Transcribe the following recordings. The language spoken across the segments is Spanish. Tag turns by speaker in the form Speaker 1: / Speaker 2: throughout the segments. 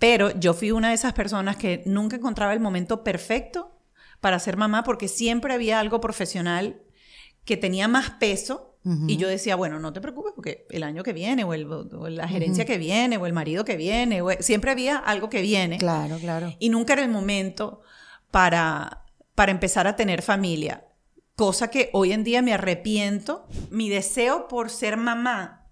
Speaker 1: Pero yo fui una de esas personas que nunca encontraba el momento perfecto para ser mamá porque siempre había algo profesional que tenía más peso y yo decía, bueno, no te preocupes porque el año que viene o, el, la gerencia que viene o el marido que viene, siempre había algo que viene.
Speaker 2: Claro, claro.
Speaker 1: Y nunca era el momento para, para empezar a tener familia. Cosa que hoy en día me arrepiento. Mi deseo por ser mamá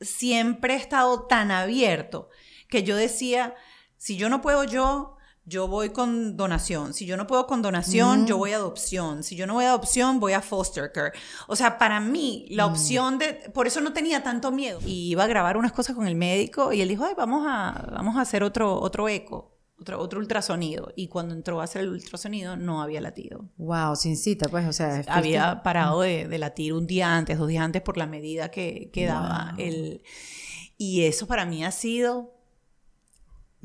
Speaker 1: siempre ha estado tan abierto que yo decía, si yo no puedo yo, yo voy con donación. Si yo no puedo con donación, yo mm. voy a adopción. Si yo no voy a adopción, voy a foster care. O sea, para mí, la mm. opción de... Por eso no tenía tanto miedo. Y iba a grabar unas cosas con el médico y él dijo, ay, vamos a, vamos a hacer otro, otro eco. Otro, otro ultrasonido. Y cuando entró a hacer el ultrasonido, no había latido.
Speaker 2: Wow, sin cita, pues, o sea.
Speaker 1: Había parado de, de, latir un día antes, dos días antes, por la medida que, que daba el... Y eso para mí ha sido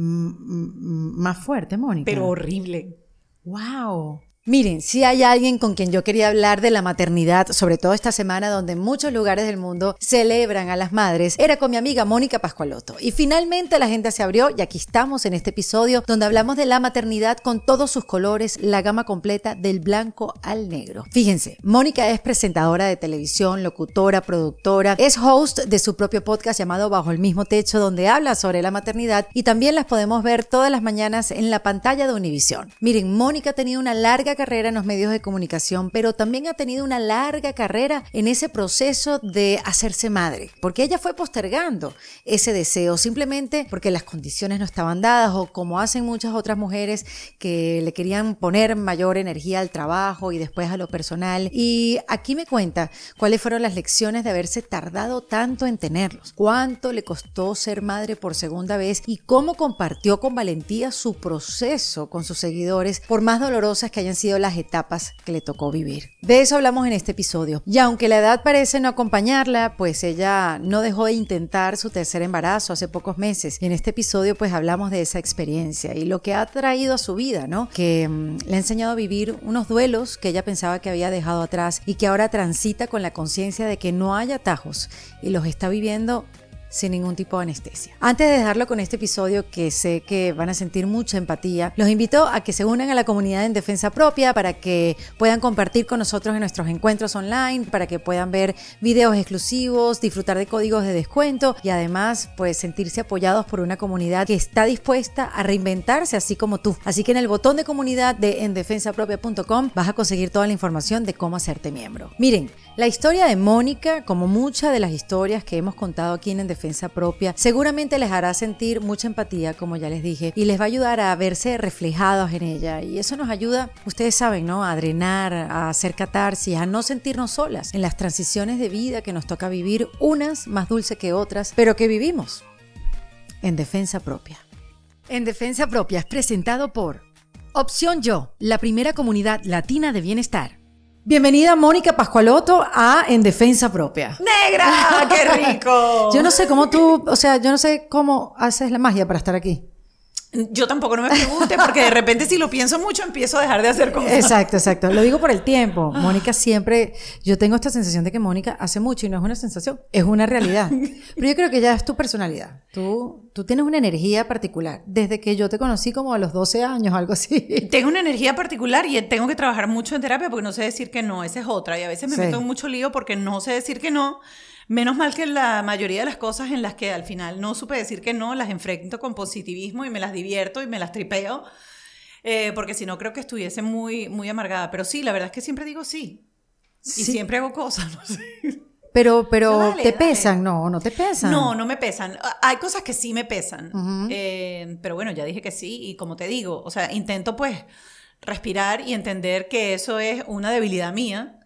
Speaker 2: más fuerte, Mónica.
Speaker 1: Pero horrible.
Speaker 2: Wow. Miren, si hay alguien con quien yo quería hablar de la maternidad, sobre todo esta semana donde muchos lugares del mundo celebran a las madres, era con mi amiga Mónica Pascualoto. Y finalmente la gente se abrió y aquí estamos en este episodio donde hablamos de la maternidad con todos sus colores, la gama completa del blanco al negro. Fíjense, Mónica es presentadora de televisión, locutora, productora, es host de su propio podcast llamado Bajo el mismo techo donde habla sobre la maternidad y también las podemos ver todas las mañanas en la pantalla de Univisión. Miren, Mónica tenido una larga carrera en los medios de comunicación, pero también ha tenido una larga carrera en ese proceso de hacerse madre, porque ella fue postergando ese deseo simplemente porque las condiciones no estaban dadas o como hacen muchas otras mujeres que le querían poner mayor energía al trabajo y después a lo personal. Y aquí me cuenta cuáles fueron las lecciones de haberse tardado tanto en tenerlos, cuánto le costó ser madre por segunda vez y cómo compartió con valentía su proceso con sus seguidores, por más dolorosas que hayan sido las etapas que le tocó vivir. De eso hablamos en este episodio. Y aunque la edad parece no acompañarla, pues ella no dejó de intentar su tercer embarazo hace pocos meses. Y en este episodio pues hablamos de esa experiencia y lo que ha traído a su vida, ¿no? Que mm, le ha enseñado a vivir unos duelos que ella pensaba que había dejado atrás y que ahora transita con la conciencia de que no hay atajos y los está viviendo sin ningún tipo de anestesia. Antes de dejarlo con este episodio que sé que van a sentir mucha empatía, los invito a que se unan a la comunidad en defensa propia para que puedan compartir con nosotros en nuestros encuentros online, para que puedan ver videos exclusivos, disfrutar de códigos de descuento y además pues sentirse apoyados por una comunidad que está dispuesta a reinventarse así como tú. Así que en el botón de comunidad de endefensapropia.com vas a conseguir toda la información de cómo hacerte miembro. Miren, la historia de Mónica, como muchas de las historias que hemos contado aquí en Defensa Propia, seguramente les hará sentir mucha empatía, como ya les dije, y les va a ayudar a verse reflejados en ella. Y eso nos ayuda, ustedes saben, ¿no? A drenar, a hacer catarsis, a no sentirnos solas en las transiciones de vida que nos toca vivir, unas más dulces que otras, pero que vivimos en Defensa Propia. En Defensa Propia es presentado por Opción Yo, la primera comunidad latina de bienestar. Bienvenida Mónica Pascualoto a En Defensa Propia.
Speaker 1: ¡Negra! ¡Qué rico!
Speaker 2: yo no sé cómo tú, o sea, yo no sé cómo haces la magia para estar aquí.
Speaker 1: Yo tampoco no me pregunte, porque de repente si lo pienso mucho empiezo a dejar de hacer cosas.
Speaker 2: Exacto, exacto. Lo digo por el tiempo. Mónica siempre, yo tengo esta sensación de que Mónica hace mucho y no es una sensación, es una realidad. Pero yo creo que ya es tu personalidad. Tú, tú tienes una energía particular. Desde que yo te conocí como a los 12 años, algo así.
Speaker 1: Tengo una energía particular y tengo que trabajar mucho en terapia porque no sé decir que no, esa es otra. Y a veces me meto en mucho lío porque no sé decir que no. Menos mal que la mayoría de las cosas en las que al final no supe decir que no, las enfrento con positivismo y me las divierto y me las tripeo, eh, porque si no creo que estuviese muy, muy amargada. Pero sí, la verdad es que siempre digo sí. Y siempre hago cosas, no sé.
Speaker 2: Pero, pero ¿te pesan? No, no te pesan.
Speaker 1: No, no me pesan. Hay cosas que sí me pesan. Eh, pero bueno, ya dije que sí. Y como te digo, o sea, intento pues respirar y entender que eso es una debilidad mía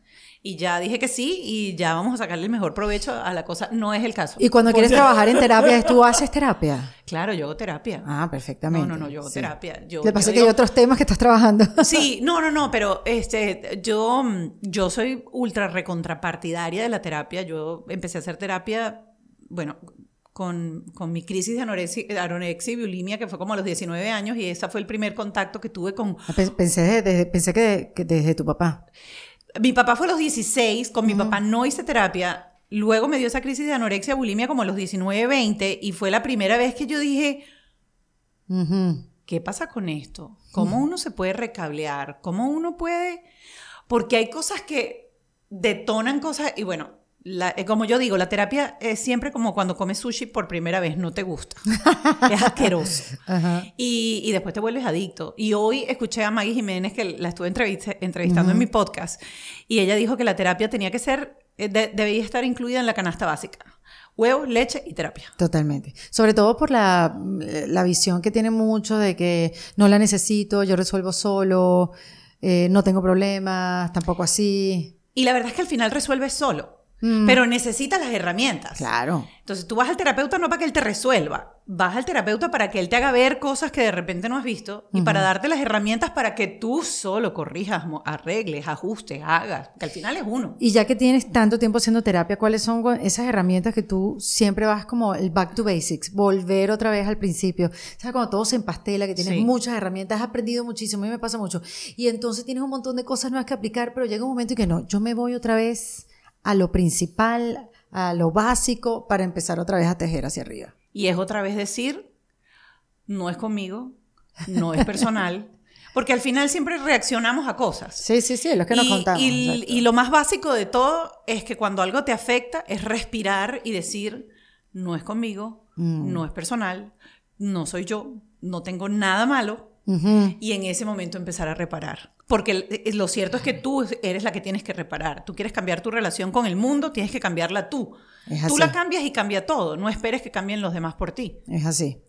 Speaker 1: y ya dije que sí y ya vamos a sacarle el mejor provecho a la cosa. No es el caso.
Speaker 2: Y cuando quieres trabajar en terapia, ¿tú haces terapia?
Speaker 1: Claro, yo hago terapia.
Speaker 2: Ah, perfectamente.
Speaker 1: No, no, no, yo hago terapia. Yo,
Speaker 2: Le pasa que hay otros temas que estás trabajando.
Speaker 1: Sí, no, no, no, pero este, yo, yo soy ultra recontrapartidaria de la terapia. Yo empecé a hacer terapia, bueno, con, con, mi crisis de anorexia, y bulimia, que fue como a los 19 años, y ese fue el primer contacto que tuve con...
Speaker 2: Ah, pensé, desde, pensé que, que desde tu papá.
Speaker 1: Mi papá fue a los 16, con mi papá no hice terapia. Luego me dio esa crisis de anorexia, bulimia como a los 19, 20 y fue la primera vez que yo dije, ¿Qué pasa con esto? ¿Cómo uno se puede recablear? ¿Cómo uno puede...? Porque hay cosas que detonan cosas y bueno, eh, como yo digo, la terapia es siempre como cuando comes sushi por primera vez, no te gusta. es asqueroso. Y, y, después te vuelves adicto. Y hoy escuché a Maggie Jiménez, que la estuve entrevistando en mi podcast, y ella dijo que la terapia tenía que ser, eh, debía estar incluida en la canasta básica. Huevo, leche y terapia.
Speaker 2: Totalmente. Sobre todo por la, la visión que tiene mucho de que no la necesito, yo resuelvo solo, eh, no tengo problemas, tampoco así.
Speaker 1: Y la verdad es que al final resuelves solo. Mm. Pero necesitas las herramientas.
Speaker 2: Claro.
Speaker 1: Entonces tú vas al terapeuta no para que él te resuelva, vas al terapeuta para que él te haga ver cosas que de repente no has visto y para darte las herramientas para que tú solo corrijas, arregles, ajustes, hagas, que al final es uno.
Speaker 2: Y ya que tienes tanto tiempo haciendo terapia, ¿cuáles son esas herramientas que tú siempre vas como el back to basics, volver otra vez al principio? ¿Sabes? Cuando todo se empastela, que tienes muchas herramientas, has aprendido muchísimo, a mí me pasa mucho. Y entonces tienes un montón de cosas nuevas que aplicar, pero llega un momento en que no, yo me voy otra vez a lo principal, a lo básico, para empezar otra vez a tejer hacia arriba.
Speaker 1: Y es otra vez decir, no es conmigo, no es personal. Porque al final siempre reaccionamos a cosas.
Speaker 2: Sí, sí, sí, es lo que nos contamos.
Speaker 1: Y, y, lo más básico de todo es que cuando algo te afecta es respirar y decir, no es conmigo, mm. no es personal, no soy yo, no tengo nada malo, y en ese momento empezar a reparar. Porque lo cierto es que tú eres la que tienes que reparar. Tú quieres cambiar tu relación con el mundo, tienes que cambiarla tú. Tú la cambias y cambia todo. No esperes que cambien los demás por ti.
Speaker 2: Es así.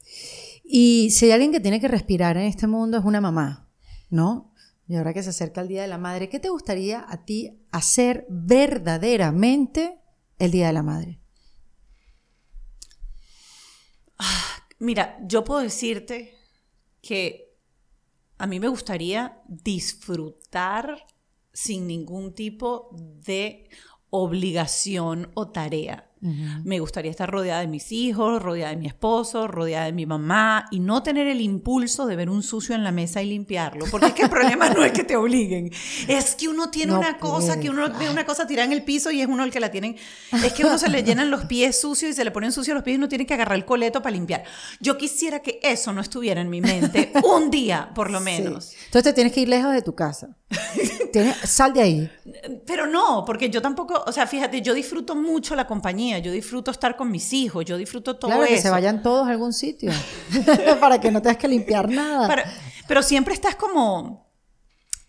Speaker 2: Y si hay alguien que tiene que respirar en este mundo es una mamá, ¿no? Y ahora que se acerca el Día de la Madre, ¿qué te gustaría a ti hacer verdaderamente el Día de la Madre?
Speaker 1: Ah, mira, yo puedo decirte que a mí me gustaría disfrutar sin ningún tipo de obligación o tarea. Me gustaría estar rodeada de mis hijos, rodeada de mi esposo, rodeada de mi mamá y no tener el impulso de ver un sucio en la mesa y limpiarlo. Porque es que el problema no es que te obliguen, es que uno tiene una cosa, que uno ve una cosa tirada en el piso y es uno el que la tienen. Es que uno se le llenan los pies sucios y se le ponen sucios los pies y uno tiene que agarrar el coleto para limpiar. Yo quisiera que eso no estuviera en mi mente un día, por lo menos.
Speaker 2: Entonces te tienes que ir lejos de tu casa. sal de ahí.
Speaker 1: Pero no, porque yo tampoco, o sea, fíjate, yo disfruto mucho la compañía, yo disfruto estar con mis hijos, yo disfruto todo
Speaker 2: claro,
Speaker 1: eso.
Speaker 2: que se vayan todos a algún sitio, para que no tengas que limpiar nada.
Speaker 1: pero siempre estás como,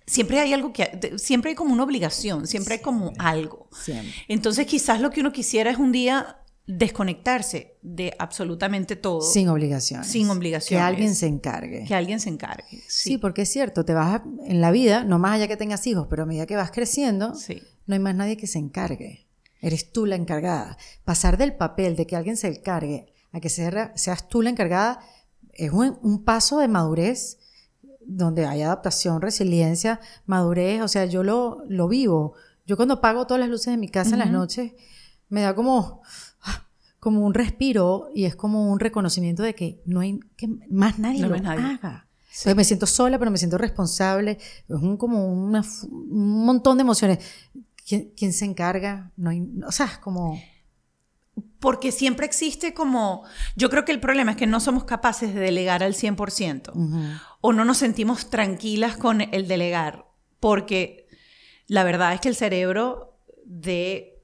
Speaker 1: siempre hay algo que, siempre hay como una obligación, siempre hay como algo. Entonces quizás lo que uno quisiera es un día desconectarse de absolutamente todo.
Speaker 2: Sin obligaciones.
Speaker 1: Sin obligaciones.
Speaker 2: Que alguien se encargue.
Speaker 1: Que alguien se encargue.
Speaker 2: Sí, porque es cierto, te vas en la vida, no más allá que tengas hijos, pero a medida que vas creciendo, no hay más nadie que se encargue. Eres tú la encargada. Pasar del papel de que alguien se encargue a que seas tú la encargada es un, un paso de madurez donde hay adaptación, resiliencia, madurez. O sea, yo lo, lo vivo. Yo cuando apago todas las luces de mi casa en las noches, me da como como un respiro y es como un reconocimiento de que no hay que más nadie lo haga. me siento sola, pero me siento responsable. Es un, como un montón de emociones. ¿Quién, se encarga? No hay, o sea, es como...
Speaker 1: Porque siempre existe como... Yo creo que el problema es que no somos capaces de delegar al 100%. O no nos sentimos tranquilas con el delegar. Porque la verdad es que el cerebro de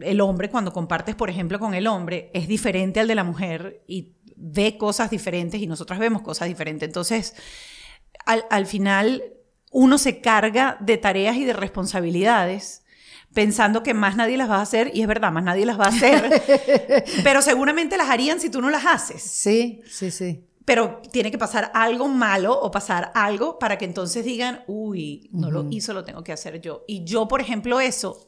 Speaker 1: el hombre, cuando compartes, por ejemplo, con el hombre, es diferente al de la mujer y ve cosas diferentes y nosotras vemos cosas diferentes. Entonces, al, final, uno se carga de tareas y de responsabilidades pensando que más nadie las va a hacer, y es verdad, más nadie las va a hacer, pero seguramente las harían si tú no las haces.
Speaker 2: Sí, sí, sí.
Speaker 1: Pero tiene que pasar algo malo o pasar algo para que entonces digan, uy, no lo hizo, lo tengo que hacer yo. Y yo, por ejemplo, eso,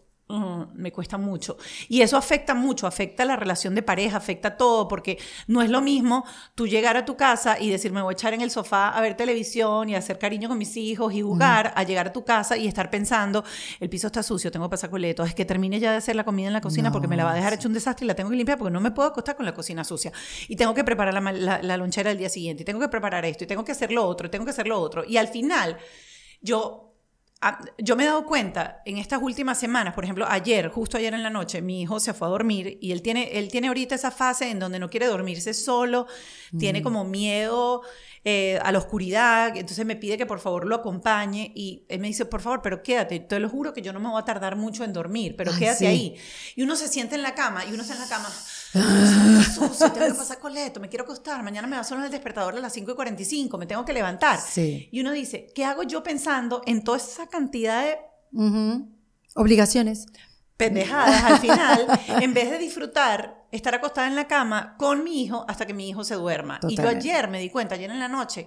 Speaker 1: me cuesta mucho. Y eso afecta mucho, afecta la relación de pareja, afecta todo, porque no es lo mismo tú llegar a tu casa y decir, me voy a echar en el sofá a ver televisión y hacer cariño con mis hijos y jugar, a llegar a tu casa y estar pensando, el piso está sucio, tengo pasacoletos, es que termine ya de hacer la comida en la cocina porque me la va a dejar hecho un desastre y la tengo que limpiar porque no me puedo acostar con la cocina sucia. Y tengo que preparar la, la lonchera del día siguiente, y tengo que preparar esto, y tengo que hacer lo otro, y tengo que hacer lo otro. Y al final, yo yo me he dado cuenta en estas últimas semanas, por ejemplo, ayer, justo ayer en la noche, mi hijo se fue a dormir y él tiene, él tiene ahorita esa fase en donde no quiere dormirse solo, tiene como miedo eh, a la oscuridad, entonces me pide que por favor lo acompañe y él me dice, por favor, pero quédate, te lo juro que yo no me voy a tardar mucho en dormir, pero
Speaker 2: Ay,
Speaker 1: quédate
Speaker 2: sí.
Speaker 1: ahí. Y uno se siente en la cama y uno está en la cama. "Ay, sucio, tengo que pasar coleto, me quiero acostar, mañana me va a sonar el despertador a las 5 y 45, me tengo que levantar.
Speaker 2: Sí.
Speaker 1: Y uno dice, ¿qué hago yo pensando en toda esa cantidad de
Speaker 2: Ujú. Obligaciones.
Speaker 1: pendejadas al final, en vez de disfrutar estar acostada en la cama con mi hijo hasta que mi hijo se duerma? Y yo
Speaker 2: Totalmente.
Speaker 1: ayer me di cuenta, ayer en la noche,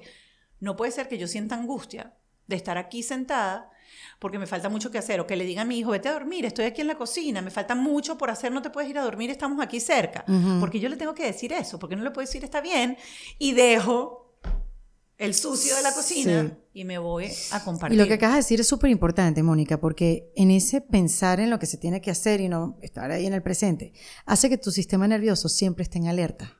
Speaker 1: no puede ser que yo sienta angustia de estar aquí sentada porque me falta mucho que hacer, o que le diga a mi hijo, vete a dormir, estoy aquí en la cocina, me falta mucho por hacer, no te puedes ir a dormir, estamos aquí cerca. Porque yo le tengo que decir eso, porque no le puedo decir está bien, y dejo el sucio de la cocina
Speaker 2: Sí.
Speaker 1: y me voy a
Speaker 2: Y
Speaker 1: compartir.
Speaker 2: lo que acabas de decir es súper importante, Mónica, porque en ese pensar en lo que se tiene que hacer y no estar ahí en el presente, hace que tu sistema nervioso siempre esté en alerta.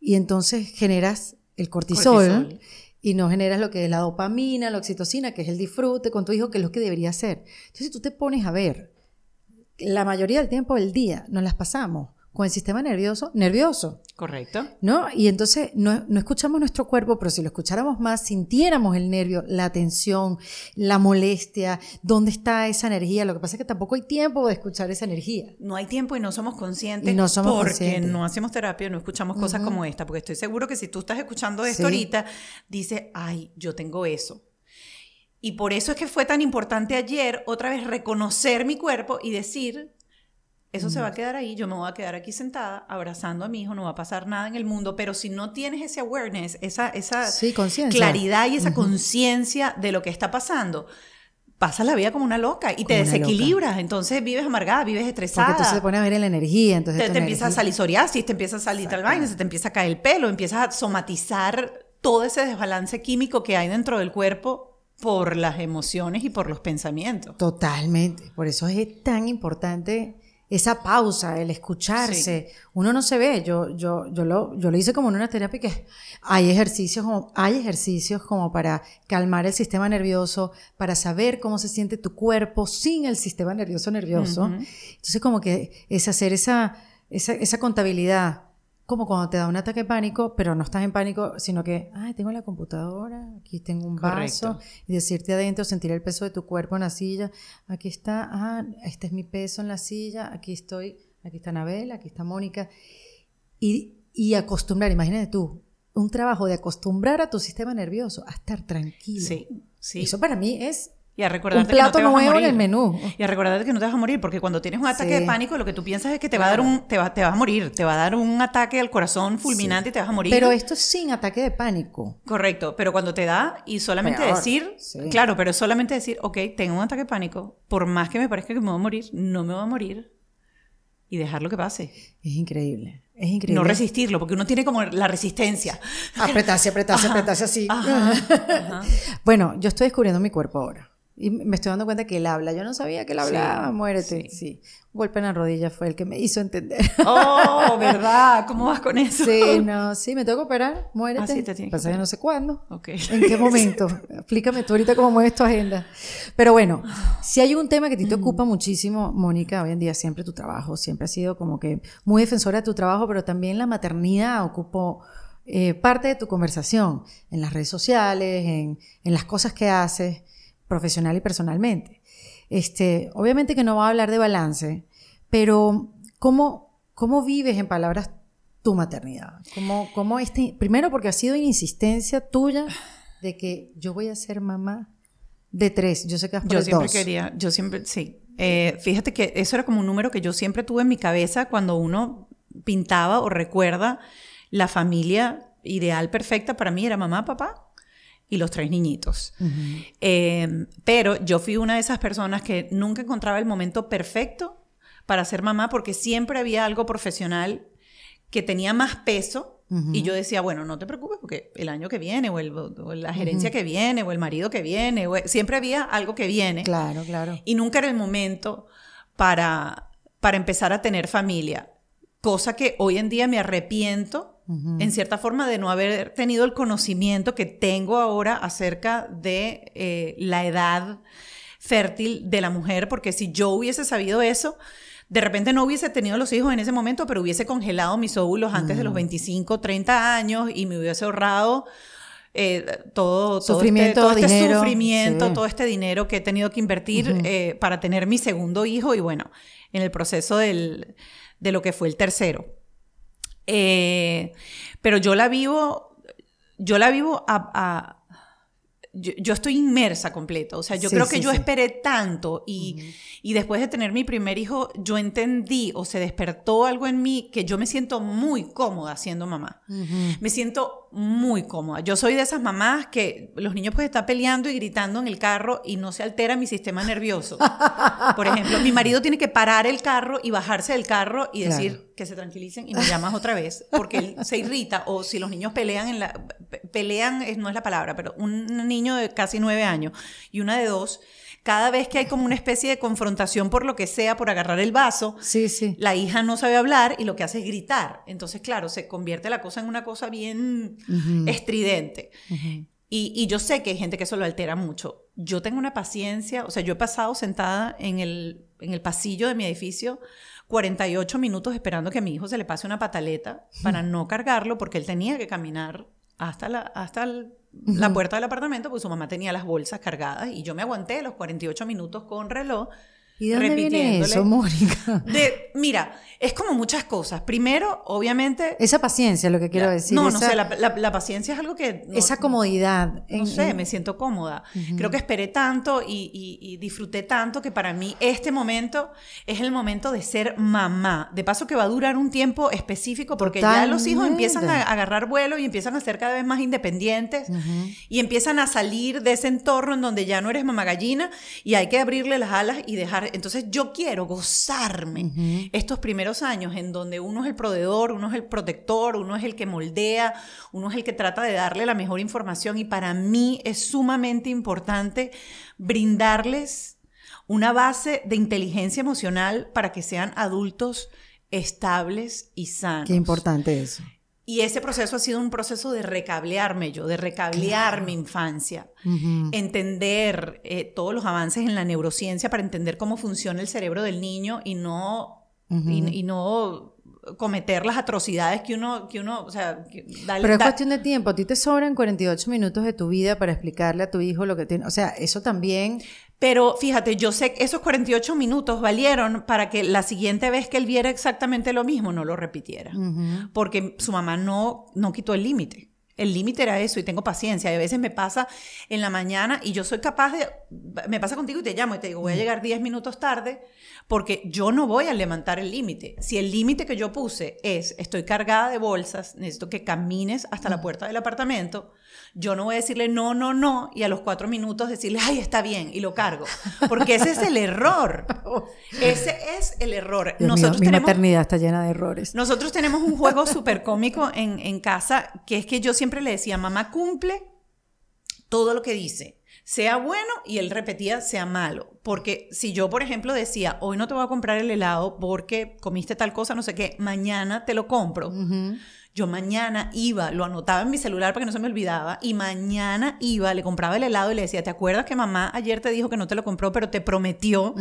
Speaker 2: Y entonces generas el cortisol,
Speaker 1: Cortisol.
Speaker 2: Y no generas lo que es la dopamina, la oxitocina, que es el disfrute con tu hijo, que es lo que debería ser. Entonces, si tú te pones a ver, la mayoría del tiempo del día nos las pasamos con el sistema nervioso nervioso.
Speaker 1: Correcto.
Speaker 2: ¿No? Y entonces no, no escuchamos nuestro cuerpo, pero si lo escucháramos más, sintiéramos el nervio, la tensión, la molestia, dónde está esa energía. Lo que pasa es que tampoco hay tiempo de escuchar esa energía.
Speaker 1: no hay tiempo y no somos conscientes
Speaker 2: Y no somos
Speaker 1: porque
Speaker 2: conscientes.
Speaker 1: no hacemos terapia, no escuchamos cosas como esta, porque estoy seguro que si tú estás escuchando esto
Speaker 2: Sí.
Speaker 1: ahorita, dices, ay, yo tengo eso. Y por eso es que fue tan importante ayer otra vez reconocer mi cuerpo y decir, eso se va a quedar ahí, yo me voy a quedar aquí sentada abrazando a mi hijo, no va a pasar nada en el mundo, pero si no tienes ese awareness, esa, esa
Speaker 2: Sí,
Speaker 1: claridad y esa conciencia de lo que está pasando, pasas la vida como una loca y te
Speaker 2: Como
Speaker 1: desequilibras, entonces vives amargada, vives estresada.
Speaker 2: Porque tú se pones a ver en la energía. Entonces
Speaker 1: Te, te empieza a
Speaker 2: energía-
Speaker 1: salir psoriasis, te empieza a salir tal vaina, se te empieza a caer el pelo, empiezas a somatizar todo ese desbalance químico que hay dentro del cuerpo por las emociones y por los pensamientos.
Speaker 2: Totalmente. Por eso es tan importante esa pausa, el escucharse. Uno no se ve. Yo, yo, yo, lo, yo lo hice como en una terapia que hay ejercicios, como, hay ejercicios como para calmar el sistema nervioso, para saber cómo se siente tu cuerpo sin el sistema nervioso nervioso.
Speaker 1: Ujú.
Speaker 2: Entonces, como que es hacer esa, esa, esa contabilidad. Como cuando te da un ataque de pánico, pero no estás en pánico, sino que, ay, tengo la computadora, aquí tengo un vaso,
Speaker 1: Correcto.
Speaker 2: y decirte adentro, sentir el peso de tu cuerpo en la silla, aquí está, ah, este es mi peso en la silla, aquí estoy, aquí está Anabel, aquí está Mónica, y, y acostumbrar, imagínate tú, un trabajo de acostumbrar a tu sistema nervioso a estar tranquilo.
Speaker 1: Sí, sí.
Speaker 2: Eso para mí es
Speaker 1: y a
Speaker 2: un
Speaker 1: recordarte que no
Speaker 2: plato
Speaker 1: te vas a
Speaker 2: nuevo en
Speaker 1: morir.
Speaker 2: el menú.
Speaker 1: Y a recordarte que no te vas a morir, porque cuando tienes un ataque
Speaker 2: Sí.
Speaker 1: de pánico, lo que tú piensas es que te va a dar un, te, va, te vas a morir, te va a dar un ataque al corazón fulminante y te vas a morir.
Speaker 2: Pero esto es sin ataque de pánico.
Speaker 1: Correcto, pero cuando te da y solamente
Speaker 2: Peor,
Speaker 1: decir,
Speaker 2: sí.
Speaker 1: claro, pero solamente decir, ok, tengo un ataque de pánico, por más que me parezca que me voy a morir, no me voy a morir y dejar lo que pase.
Speaker 2: Es increíble, es increíble.
Speaker 1: No resistirlo, porque uno tiene como la resistencia.
Speaker 2: Apretarse, apretarse, apretarse así.
Speaker 1: Ajá, ajá.
Speaker 2: Bueno, yo estoy descubriendo mi cuerpo ahora. Y me estoy dando cuenta que él habla. Yo no sabía que él
Speaker 1: Sí,
Speaker 2: hablaba. Muérete.
Speaker 1: sí.
Speaker 2: Sí. Un golpe en la rodilla fue el que me hizo entender.
Speaker 1: Oh, ¿verdad? ¿Cómo vas con eso?
Speaker 2: Sí, no, sí, me tengo que operar. Muérete.
Speaker 1: Ah, sí, te tienes que
Speaker 2: Pasa que no sé cuándo.
Speaker 1: Ok.
Speaker 2: ¿En qué momento? Explícame tú ahorita cómo mueves tu agenda. Pero bueno, si hay un tema que a ti te ocupa muchísimo, Mónica, hoy en día siempre tu trabajo, siempre has sido como que muy defensora de tu trabajo, pero también la maternidad ocupó eh, parte de tu conversación en las redes sociales, en, en las cosas que haces, profesional y personalmente. Este, obviamente que no va a hablar de balance, pero ¿cómo, cómo vives en palabras tu maternidad? ¿Cómo, cómo este, primero porque ha sido una insistencia tuya de que yo voy a ser mamá de tres. Yo sé que por
Speaker 1: Yo siempre
Speaker 2: dos.
Speaker 1: quería, yo siempre, sí. Eh, fíjate que eso era como un número que yo siempre tuve en mi cabeza cuando uno pintaba o recuerda la familia ideal perfecta para mí era mamá, papá y los tres niñitos. Eh, pero yo fui una de esas personas que nunca encontraba el momento perfecto para ser mamá porque siempre había algo profesional que tenía más peso y yo decía, bueno, no te preocupes porque el año que viene o, el- o la gerencia que viene o el marido que viene, o- siempre había algo que viene
Speaker 2: Claro, claro.
Speaker 1: y nunca era el momento para, para empezar a tener familia. Cosa que hoy en día me arrepiento, en cierta forma, de no haber tenido el conocimiento que tengo ahora acerca de eh, la edad fértil de la mujer, porque si yo hubiese sabido eso, de repente no hubiese tenido los hijos en ese momento, pero hubiese congelado mis óvulos antes de los 25, 30 años y me hubiese ahorrado eh, todo, todo,
Speaker 2: Sufrimiento,
Speaker 1: este, todo este
Speaker 2: dinero,
Speaker 1: sufrimiento,
Speaker 2: sí.
Speaker 1: todo este dinero que he tenido que invertir eh, para tener mi segundo hijo y bueno, en el proceso del- de lo que fue el tercero. Eh, pero yo la vivo, yo la vivo a... a- yo, yo estoy inmersa completo, o sea, yo
Speaker 2: Sí,
Speaker 1: creo
Speaker 2: sí,
Speaker 1: que yo
Speaker 2: sí.
Speaker 1: esperé tanto y, y después de tener mi primer hijo, yo entendí o se despertó algo en mí que yo me siento muy cómoda siendo mamá. Me siento muy cómoda. Yo soy de esas mamás que los niños pueden estar peleando y gritando en el carro y no se altera mi sistema nervioso. Por ejemplo, mi marido tiene que parar el carro y bajarse del carro y decir
Speaker 2: Claro.
Speaker 1: que se tranquilicen y me llamas otra vez porque él se irrita o si los niños pelean en la pe- pelean no es la palabra, pero un niño de casi nueve años y una de dos cada vez que hay como una especie de confrontación por lo que sea, por agarrar el vaso,
Speaker 2: Sí, sí.
Speaker 1: la hija no sabe hablar y lo que hace es gritar. Entonces, claro, se convierte la cosa en una cosa bien estridente. y, y yo sé que hay gente que eso lo altera mucho. Yo tengo una paciencia, o sea, yo he pasado sentada en el, en el pasillo de mi edificio 48 minutos esperando que a mi hijo se le pase una pataleta para no cargarlo porque él tenía que caminar hasta la, hasta el- la puerta del apartamento porque su mamá tenía las bolsas cargadas y yo me aguanté los 48 minutos con reloj
Speaker 2: ¿Y de dónde viene
Speaker 1: repitiéndole.
Speaker 2: eso, Mónica?
Speaker 1: De, mira, es como muchas cosas. Primero, obviamente...
Speaker 2: Esa paciencia, lo que quiero
Speaker 1: la-
Speaker 2: decir.
Speaker 1: no, no sé, la, la- la paciencia es algo que... no-
Speaker 2: esa comodidad. en-
Speaker 1: no sé,
Speaker 2: en-
Speaker 1: me siento cómoda. Creo que esperé tanto y, y- y disfruté tanto que para mí este momento es el momento de ser mamá. De paso que va a durar un tiempo específico porque ya los hijos empiezan a agarrar vuelo y empiezan a ser cada vez más independientes y empiezan a salir de ese entorno en donde ya no eres mamá gallina y hay que abrirle las alas y dejar. Entonces yo quiero gozarme estos primeros años en donde uno es el proveedor, uno es el protector, uno es el que moldea, uno es el que trata de darle la mejor información y para mí es sumamente importante brindarles una base de inteligencia emocional para que sean adultos estables y sanos.
Speaker 2: Qué importante eso.
Speaker 1: Y ese proceso ha sido un proceso de recablearme yo, de recablear mi infancia, entender eh, todos los avances en la neurociencia para entender cómo funciona el cerebro del niño y no, y, y no cometer las atrocidades que uno, que uno, o sea, dale-
Speaker 2: Pero es
Speaker 1: da-
Speaker 2: cuestión de tiempo. A ti te sobran 48 minutos de tu vida para explicarle a tu hijo lo que tiene. O sea, eso también.
Speaker 1: Pero fíjate, yo sé que esos 48 minutos valieron para que la siguiente vez que él viera exactamente lo mismo no lo repitiera. Porque su mamá no, no quitó el límite. El límite era eso y tengo paciencia. Y a veces me pasa en la mañana y yo soy capaz de... Me pasa contigo y te llamo y te digo, voy a llegar 10 minutos tarde porque yo no voy a levantar el límite. Si el límite que yo puse es, estoy cargada de bolsas, necesito que camines hasta la puerta del apartamento, yo no voy a decirle no, no, no y a los cuatro minutos decirle, ay, está bien y lo cargo. Porque ese es el error. Ese es el error.
Speaker 2: Dios mío,
Speaker 1: Nosotros
Speaker 2: mi
Speaker 1: tenemos...
Speaker 2: maternidad está llena de errores.
Speaker 1: Nosotros tenemos un juego súper cómico en, en casa, que es que yo siempre le decía, mamá cumple todo lo que dice, sea bueno y él repetía, sea malo. Porque si yo, por ejemplo, decía, hoy no te voy a comprar el helado porque comiste tal cosa, no sé qué, mañana te lo compro. Yo mañana iba, lo anotaba en mi celular para que no se me olvidaba, y mañana iba, le compraba el helado y le decía, ¿te acuerdas que mamá ayer te dijo que no te lo compró, pero te prometió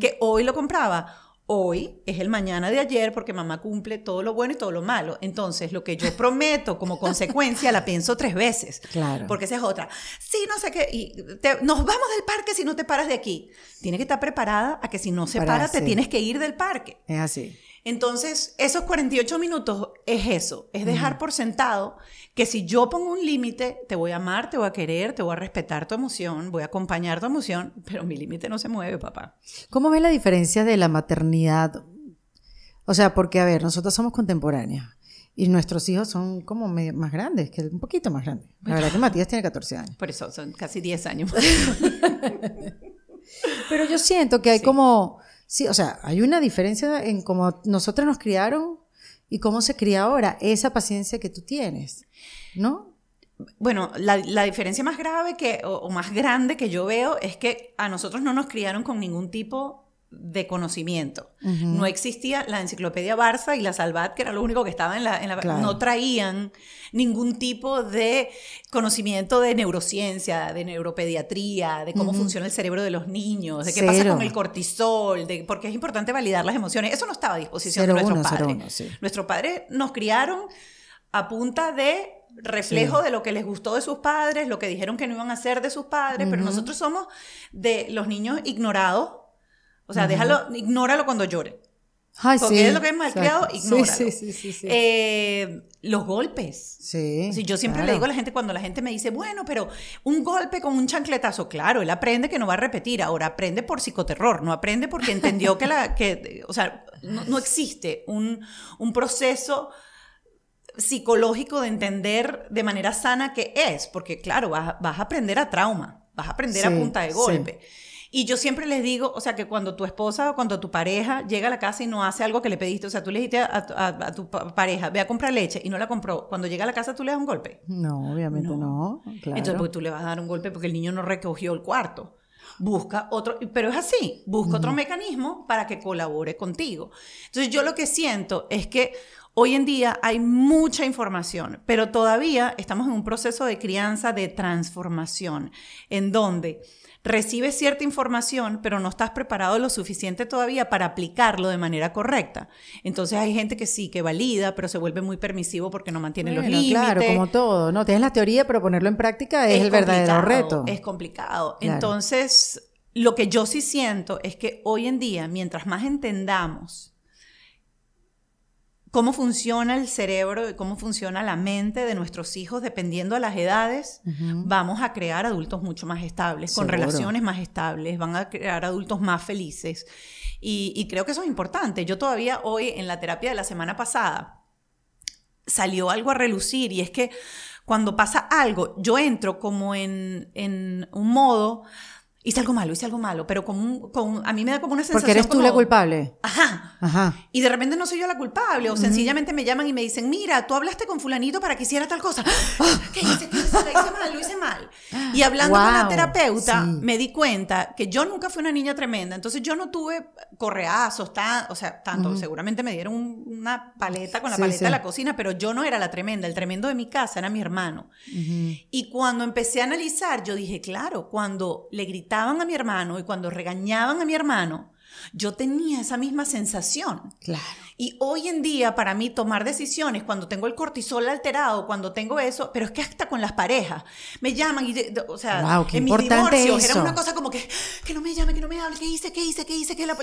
Speaker 1: que hoy lo compraba? Hoy es el mañana de ayer porque mamá cumple todo lo bueno y todo lo malo. Entonces, lo que yo prometo como consecuencia la pienso tres veces.
Speaker 2: Claro.
Speaker 1: Porque esa es otra. Sí, no sé qué. Y te- nos vamos del parque si no te paras de aquí. Tiene que estar preparada a que si no se para, te tienes que ir del parque.
Speaker 2: Es así.
Speaker 1: Entonces, esos 48 minutos es eso, es dejar por sentado que si yo pongo un límite, te voy a amar, te voy a querer, te voy a respetar tu emoción, voy a acompañar tu emoción, pero mi límite no se mueve, papá.
Speaker 2: ¿Cómo ves la diferencia de la maternidad? O sea, porque, a ver, nosotros somos contemporáneas y nuestros hijos son como más grandes, que un poquito más grandes. La verdad que Matías tiene 14 años.
Speaker 1: Por eso son casi 10 años.
Speaker 2: Pero yo siento que hay como, sí, o sea, hay una diferencia en cómo nosotros nos criaron y cómo se cría ahora, esa paciencia que tú tienes, ¿no?
Speaker 1: Bueno, la, diferencia más grave que, o, o más grande que yo veo es que a nosotros no nos criaron con ningún tipo de conocimiento. No existía la enciclopedia Barça y la Salvat, que era lo único que estaba en la... No traían ningún tipo de conocimiento de neurociencia, de neuropediatría, de cómo funciona el cerebro de los niños, de qué pasa con el cortisol, de porque es importante validar las emociones. Eso no estaba a disposición de nuestros padres. Nuestros padres nos criaron a punta de reflejo de lo que les gustó de sus padres, lo que dijeron que no iban a hacer de sus padres, pero nosotros somos de los niños ignorados o sea, déjalo, ignóralo cuando llore. Ay, Porque es lo que es malcriado, ignóralo. Sí, sí, sí, sí eh, los golpes. Sí. yo siempre le digo a la gente cuando la gente me dice, bueno, pero un golpe con un chancletazo, claro, él aprende que no va a repetir. Ahora aprende por psicoterror, no aprende porque entendió que la. Que, o sea, no, existe un, un proceso psicológico de entender de manera sana qué es, porque claro, vas, vas, a aprender a trauma, vas a aprender a punta de golpe. Y yo siempre les digo, o sea, que cuando tu esposa o cuando tu pareja llega a la casa y no hace algo que le pediste, o sea, tú le dijiste a, tu pareja, ve a comprar leche y no la compró, cuando llega a la casa tú le das un golpe.
Speaker 2: No, obviamente no.
Speaker 1: Entonces, porque tú le vas a dar un golpe porque el niño no recogió el cuarto. Busca otro, pero es así, busca otro mecanismo para que colabore contigo. Entonces, yo lo que siento es que Hoy en día hay mucha información, pero todavía estamos en un proceso de crianza, de transformación, en donde recibes cierta información, pero no estás preparado lo suficiente todavía para aplicarlo de manera correcta. Entonces hay gente que sí, que valida, pero se vuelve muy permisivo porque no mantiene los límites.
Speaker 2: Claro, como todo, ¿no? Tienes la teoría, pero ponerlo en práctica es, el verdadero reto.
Speaker 1: Es complicado. Entonces, lo que yo sí siento es que hoy en día, mientras más entendamos cómo funciona el cerebro y cómo funciona la mente de nuestros hijos, dependiendo de las edades, vamos a crear adultos mucho más estables, con relaciones más estables, van a crear adultos más felices. Y, creo que eso es importante. Yo todavía hoy, en la terapia de la semana pasada, salió algo a relucir y es que cuando pasa algo, yo entro como en, en un modo hice algo malo, hice algo malo, pero con, con, a mí me da como una sensación.
Speaker 2: Porque eres tú la culpable.
Speaker 1: Ajá. Ajá. Y de repente no soy yo la culpable, o sencillamente me llaman y me dicen, mira, tú hablaste con Fulanito para que hiciera tal cosa. ¿Qué hice? ¿Qué hice? Lo hice mal, lo hice mal. Y hablando con la terapeuta, me di cuenta que yo nunca fui una niña tremenda, entonces yo no tuve correazos, tan, o sea, tanto. Seguramente me dieron una paleta con la paleta de la cocina, pero yo no era la tremenda. El tremendo de mi casa era mi hermano. Y cuando empecé a analizar, yo dije, claro, cuando le grité a mi hermano y cuando regañaban a mi hermano, yo tenía esa misma sensación.
Speaker 2: Claro.
Speaker 1: Y hoy en día, para mí, tomar decisiones, cuando tengo el cortisol alterado, cuando tengo eso, pero es que hasta con las parejas, me llaman y, o sea, en mis divorcios, era una cosa como que, que no me llame, que no me hable, ¿qué hice, qué hice, qué hice, qué la,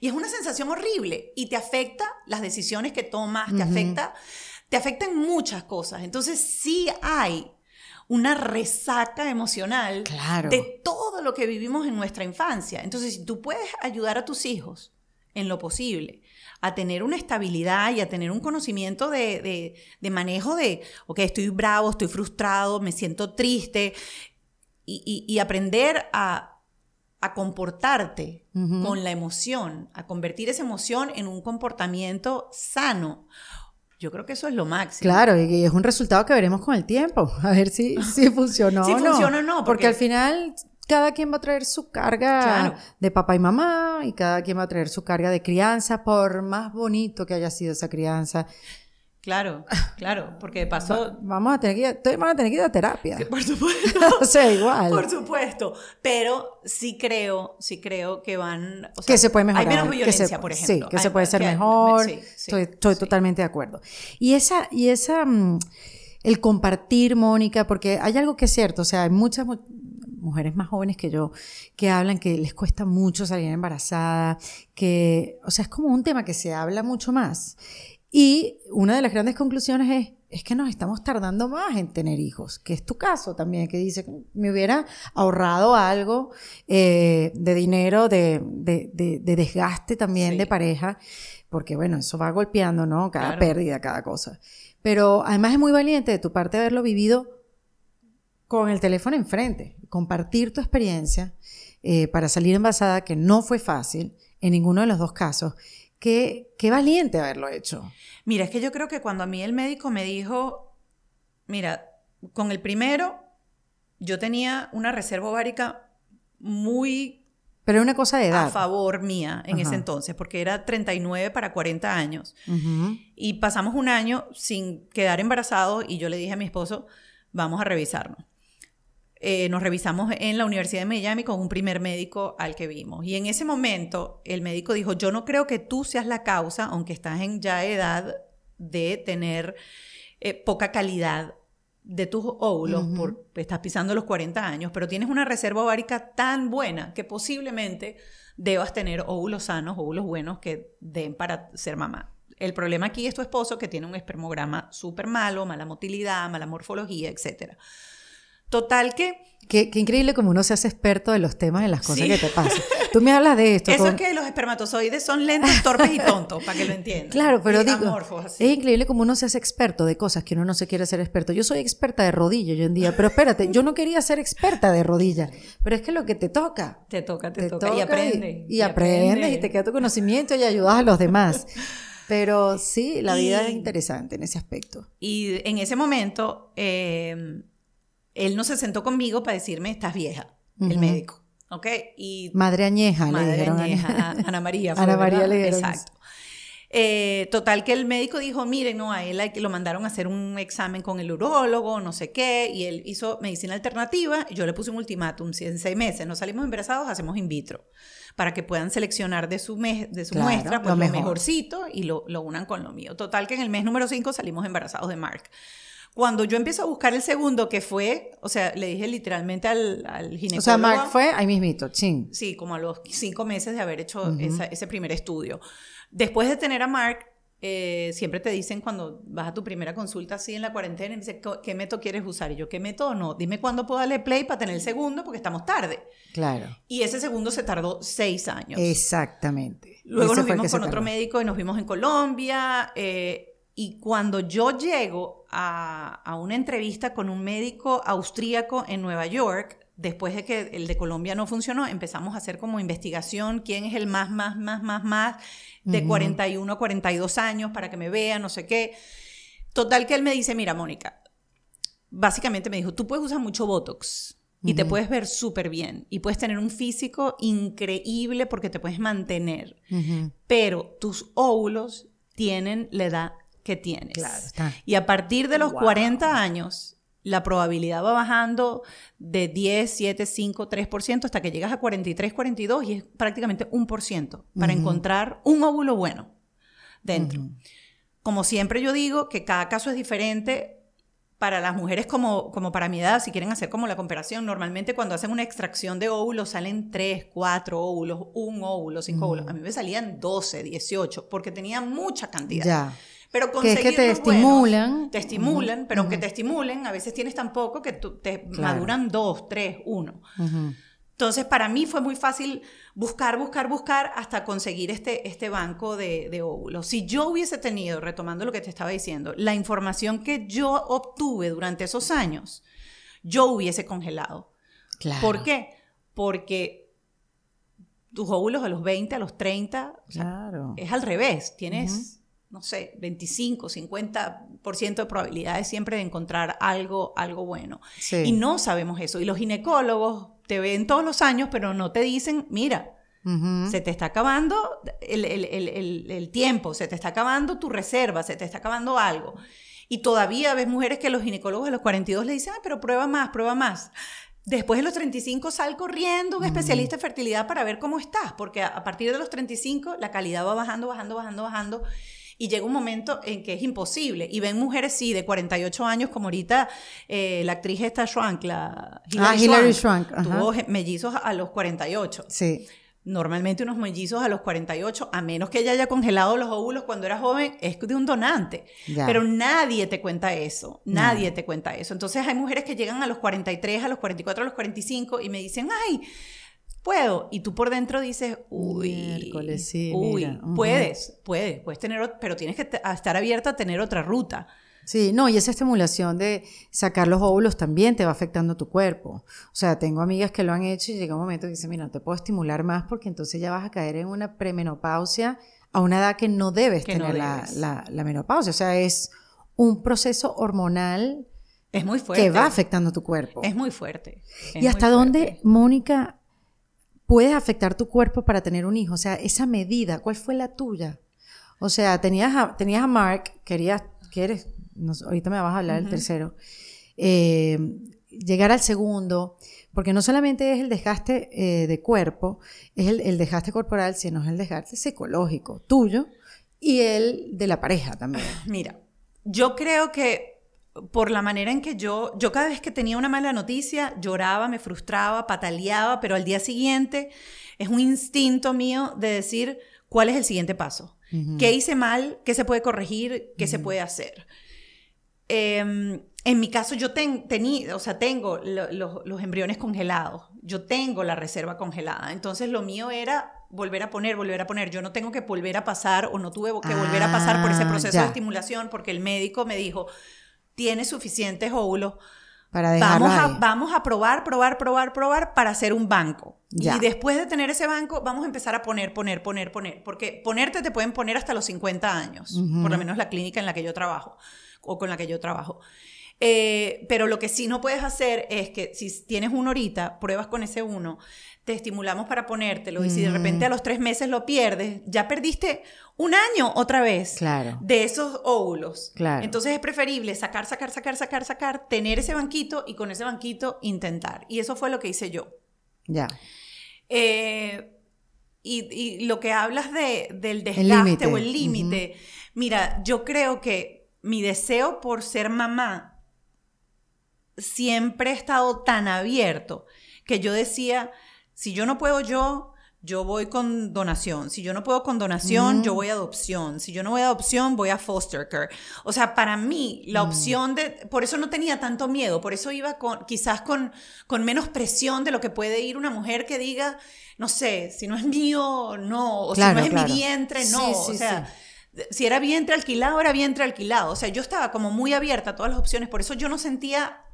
Speaker 1: Y es una sensación horrible y te afecta las decisiones que tomas, te afecta, te afectan muchas cosas. Entonces, sí hay una resaca emocional de todo lo que vivimos en nuestra infancia. Entonces, si tú puedes ayudar a tus hijos en lo posible a tener una estabilidad y a tener un conocimiento de, manejo de, ok, estoy bravo, estoy frustrado, me siento triste, y, aprender a, comportarte con la emoción, a convertir esa emoción en un comportamiento sano. Yo creo que eso es lo máximo.
Speaker 2: Claro, y es un resultado que veremos con el tiempo, a ver si, si funcionó
Speaker 1: si o no. funciona o no.
Speaker 2: Porque... al final cada quien va a traer su carga de papá y mamá y cada quien va a traer su carga de crianza, por más bonito que haya sido esa crianza.
Speaker 1: Claro, claro, porque pasó...
Speaker 2: vamos a tener que ir, a tener que ir a terapia.
Speaker 1: por supuesto.
Speaker 2: o sea, igual.
Speaker 1: Por supuesto. Pero sí creo, sí creo que van...
Speaker 2: que se puede mejorar.
Speaker 1: Hay menos violencia, por ejemplo.
Speaker 2: Sí, que se puede ser mejor. estoy, estoy totalmente de acuerdo. Y esa, y esa, mm, el compartir, Mónica, porque hay algo que es cierto, o sea, hay muchas mujeres más jóvenes que yo que hablan que les cuesta mucho salir embarazada, que, o sea, es como un tema que se habla mucho más. Y una de las grandes conclusiones es, es que nos estamos tardando más en tener hijos, que es tu caso también, que dice, me hubiera ahorrado algo eh, de dinero, de, de, desgaste también de pareja, porque bueno, eso va golpeando, ¿no? Cada pérdida, cada cosa. Pero además es muy valiente de tu parte haberlo vivido con el teléfono enfrente, compartir tu experiencia eh, para salir envasada, que no fue fácil en ninguno de los dos casos. Qué, qué valiente haberlo hecho.
Speaker 1: Mira, es que yo creo que cuando a mí el médico me dijo, mira, con el primero yo tenía una reserva ovárica muy
Speaker 2: Pero una cosa de edad.
Speaker 1: a favor mía en ese entonces, porque era 39 para 40 años. Y pasamos un año sin quedar embarazados y yo le dije a mi esposo, vamos a revisarnos. Eh, nos revisamos en la Universidad de Miami con un primer médico al que vimos. Y en ese momento el médico dijo, yo no creo que tú seas la causa, aunque estás en ya edad de tener eh, poca calidad de tus óvulos, por, estás pisando los 40 años, pero tienes una reserva ovárica tan buena que posiblemente debas tener óvulos sanos, óvulos buenos que den para ser mamá. El problema aquí es tu esposo que tiene un espermograma súper malo, mala motilidad, mala morfología, etc. Total que
Speaker 2: Qué, qué increíble como uno se hace experto de los temas de las cosas
Speaker 1: Sí.
Speaker 2: que te pasan. Tú me hablas de esto.
Speaker 1: eso
Speaker 2: con-
Speaker 1: es que los espermatozoides son lentos, torpes y tontos, para que lo entiendan.
Speaker 2: Claro, pero
Speaker 1: Y
Speaker 2: digo,
Speaker 1: amorfos, así.
Speaker 2: es increíble como uno se hace experto de cosas que uno no se quiere ser experto. Yo soy experta de rodilla hoy en día, pero espérate, yo no quería ser experta de rodilla, pero es que lo que te toca.
Speaker 1: Te toca, te,
Speaker 2: Te
Speaker 1: toca. Y
Speaker 2: toca
Speaker 1: aprende.
Speaker 2: Y, aprendes y te queda tu conocimiento y ayudas a los demás. Pero sí, la vida es interesante en ese aspecto.
Speaker 1: Y en ese momento, eh, él no se sentó conmigo para decirme, estás vieja, el médico. ¿Ok? Y
Speaker 2: Madre añeja, le
Speaker 1: Madre
Speaker 2: dijeron a-
Speaker 1: añeja, Ana María.
Speaker 2: Ana María le dijeron
Speaker 1: Exacto. Eh, total que el médico dijo, mire, no, a él lo mandaron a hacer un examen con el urólogo, no sé qué, y él hizo medicina alternativa, y yo le puse un ultimátum, si en seis meses no salimos embarazados, hacemos in vitro, para que puedan seleccionar de su, de su
Speaker 2: Claro,
Speaker 1: muestra pues,
Speaker 2: lo
Speaker 1: lo,
Speaker 2: mejor.
Speaker 1: mejorcito y lo, lo unan con lo mío. Total que en el mes número 5 salimos embarazados de Mark. Cuando yo empiezo a buscar el segundo, que fue, o sea, le dije literalmente al, al ginecólogo.
Speaker 2: O sea, Mark fue ahí mismito, chin.
Speaker 1: Sí, como a los cinco meses de haber hecho
Speaker 2: Ujú.
Speaker 1: esa- ese primer estudio. Después de tener a Mark, eh, siempre te dicen cuando vas a tu primera consulta así en la cuarentena, y "¿Qué- ¿qué método quieres usar? Y yo, ¿qué método no? Dime cuándo puedo darle play para tener el segundo, porque estamos tarde.
Speaker 2: Claro.
Speaker 1: Y ese segundo se tardó seis años.
Speaker 2: Exactamente.
Speaker 1: Luego nos vimos con otro médico y nos vimos en Colombia. eh, y cuando yo llego a, a una entrevista con un médico austríaco en Nueva York, después de que el de Colombia no funcionó, empezamos a hacer como investigación quién es el más, más, más, más, más de
Speaker 2: Ujú.
Speaker 1: 41 a 42 años para que me vean, no sé qué. Total que él me dice, mira, Mónica, básicamente me dijo, tú puedes usar mucho Botox y te puedes ver súper bien y puedes tener un físico increíble porque te puedes mantener pero tus óvulos tienen la edad que tienes.
Speaker 2: Claro, está.
Speaker 1: Y a partir de los
Speaker 2: Wow.
Speaker 1: 40 años, la probabilidad va bajando de 10, 7, 5, 3% hasta que llegas a 43, 42 y es prácticamente un por ciento para
Speaker 2: Ujú.
Speaker 1: encontrar un óvulo bueno dentro.
Speaker 2: Ujú.
Speaker 1: Como siempre yo digo que cada caso es diferente. Para las mujeres como, como para mi edad, si quieren hacer como la comparación, normalmente cuando hacen una extracción de óvulos salen 3, 4 óvulos, un óvulo, 5 óvulos. A mí me salían 12, 18, porque tenía mucha cantidad.
Speaker 2: Ya.
Speaker 1: Pero
Speaker 2: Que es que te
Speaker 1: conseguir los buenos,
Speaker 2: estimulan.
Speaker 1: te estimulan,
Speaker 2: Ujú,
Speaker 1: pero aunque
Speaker 2: ujú.
Speaker 1: te estimulen, a veces tienes tan poco que te
Speaker 2: Claro.
Speaker 1: maduran 2, 3, 1.
Speaker 2: Ujú.
Speaker 1: Entonces, para mí fue muy fácil buscar, buscar, buscar hasta conseguir este, este banco de, de óvulos. Si yo hubiese tenido, retomando lo que te estaba diciendo, la información que yo obtuve durante esos años, yo hubiese congelado.
Speaker 2: Claro.
Speaker 1: ¿Por qué? Porque tus óvulos a los 20, a los 30, o sea,
Speaker 2: Claro.
Speaker 1: es al revés. Tienes, no sé, 25, 50% de probabilidades siempre de encontrar algo, algo bueno.
Speaker 2: Sí.
Speaker 1: Y no sabemos eso. Y los ginecólogos te ven todos los años, pero no te dicen, mira, se te está acabando el, el- el- el- tiempo, se te está acabando tu reserva, se te está acabando algo. Y todavía ves mujeres que los ginecólogos a los 42 le dicen, "Ay, pero prueba más, prueba más. Después de los 35 sal corriendo a un especialista de fertilidad para ver cómo estás, porque a partir de los 35 la calidad va bajando, bajando, bajando, bajando. Y llega un momento en que es imposible. Y ven mujeres, sí, de 48 años, como ahorita eh, la actriz esta Schwank, la
Speaker 2: Ah, Hilary Swank, ajá.
Speaker 1: tuvo mellizos a los 48.
Speaker 2: Sí.
Speaker 1: Normalmente unos mellizos a los 48, a menos que ella haya congelado los óvulos cuando era joven, es de un donante. Pero nadie te cuenta eso, nadie te cuenta eso. Entonces hay mujeres que llegan a los 43, a los 44, a los 45 y me dicen, ay, puedo. Y tú por dentro dices, uy,
Speaker 2: Miércoles, sí,
Speaker 1: uy,
Speaker 2: mira, ujú.
Speaker 1: puedes, puedes, puedes tener, pero tienes que estar abierta a tener otra ruta.
Speaker 2: Sí, no, y esa estimulación de sacar los óvulos también te va afectando tu cuerpo. O sea, tengo amigas que lo han hecho y llega un momento que dicen, mira, no te puedo estimular más porque entonces ya vas a caer en una premenopausia a una edad que no debes
Speaker 1: Que
Speaker 2: tener la,
Speaker 1: debes.
Speaker 2: la- la menopausia. O sea, es un proceso hormonal
Speaker 1: Es muy fuerte.
Speaker 2: que va afectando tu cuerpo.
Speaker 1: Es muy fuerte. es
Speaker 2: ¿Y hasta dónde. Mónica, puedes afectar tu cuerpo para tener un hijo. O sea, esa medida, ¿cuál fue la tuya? O sea, tenías a, tenías a Mark, querías, quieres, no, ahorita me vas a hablar del tercero, eh, llegar al segundo, porque no solamente es el desgaste eh, de cuerpo, es el, el, desgaste corporal, sino es el desgaste psicológico tuyo y el de la pareja también.
Speaker 1: Mira, yo creo que por la manera en que yo, yo cada vez que tenía una mala noticia, lloraba, me frustraba, pataleaba, pero al día siguiente es un instinto mío de decir cuál es el siguiente paso. ¿Qué hice mal? ¿Qué se puede corregir? ¿Qué se puede hacer? Em, en mi caso, yo tenía, o sea, tengo los embriones congelados, yo tengo la reserva congelada. Entonces, lo mío era volver a poner, volver a poner. Yo no tengo que volver a pasar o no tuve que volver a pasar por ese ah, proceso de estimulación porque el médico me dijo, tiene suficientes óvulos. Para vamos a, vamos a probar, probar, probar, probar para hacer un banco. Y después de tener ese banco, vamos a empezar a poner, poner, poner, poner. Porque ponerte te pueden poner hasta los 50 años, por lo menos la clínica en la que yo trabajo o con la que yo trabajo. Eh, pero lo que sí no puedes hacer es que si tienes uno ahorita, pruebas con ese uno, te estimulamos para ponértelo y si de repente a los tres meses lo pierdes, ya perdiste un año otra vez claro. de esos óvulos. Claro. Entonces es preferible sacar, sacar, sacar, sacar, sacar, tener ese banquito y con ese banquito intentar. Y eso fue lo que hice yo. Ya. Eh, y, lo que hablas de, del desgaste o el límite, mira, yo creo que mi deseo por ser mamá siempre ha estado tan abierto que yo decía, si yo no puedo yo, yo voy con donación. Si yo no puedo con donación, yo mm. voy a adopción. Si yo no voy a adopción, voy a foster care. O sea, para mí, la mm. opción de... Por eso no tenía tanto miedo, por eso iba con, quizás con, con menos presión de lo que puede ir una mujer que diga, no sé, si no es mío, no. O si no es mi vientre, no. o sea... Si era vientre alquilado, era vientre alquilado. O sea, yo estaba como muy abierta a todas las opciones. Por eso yo no sentía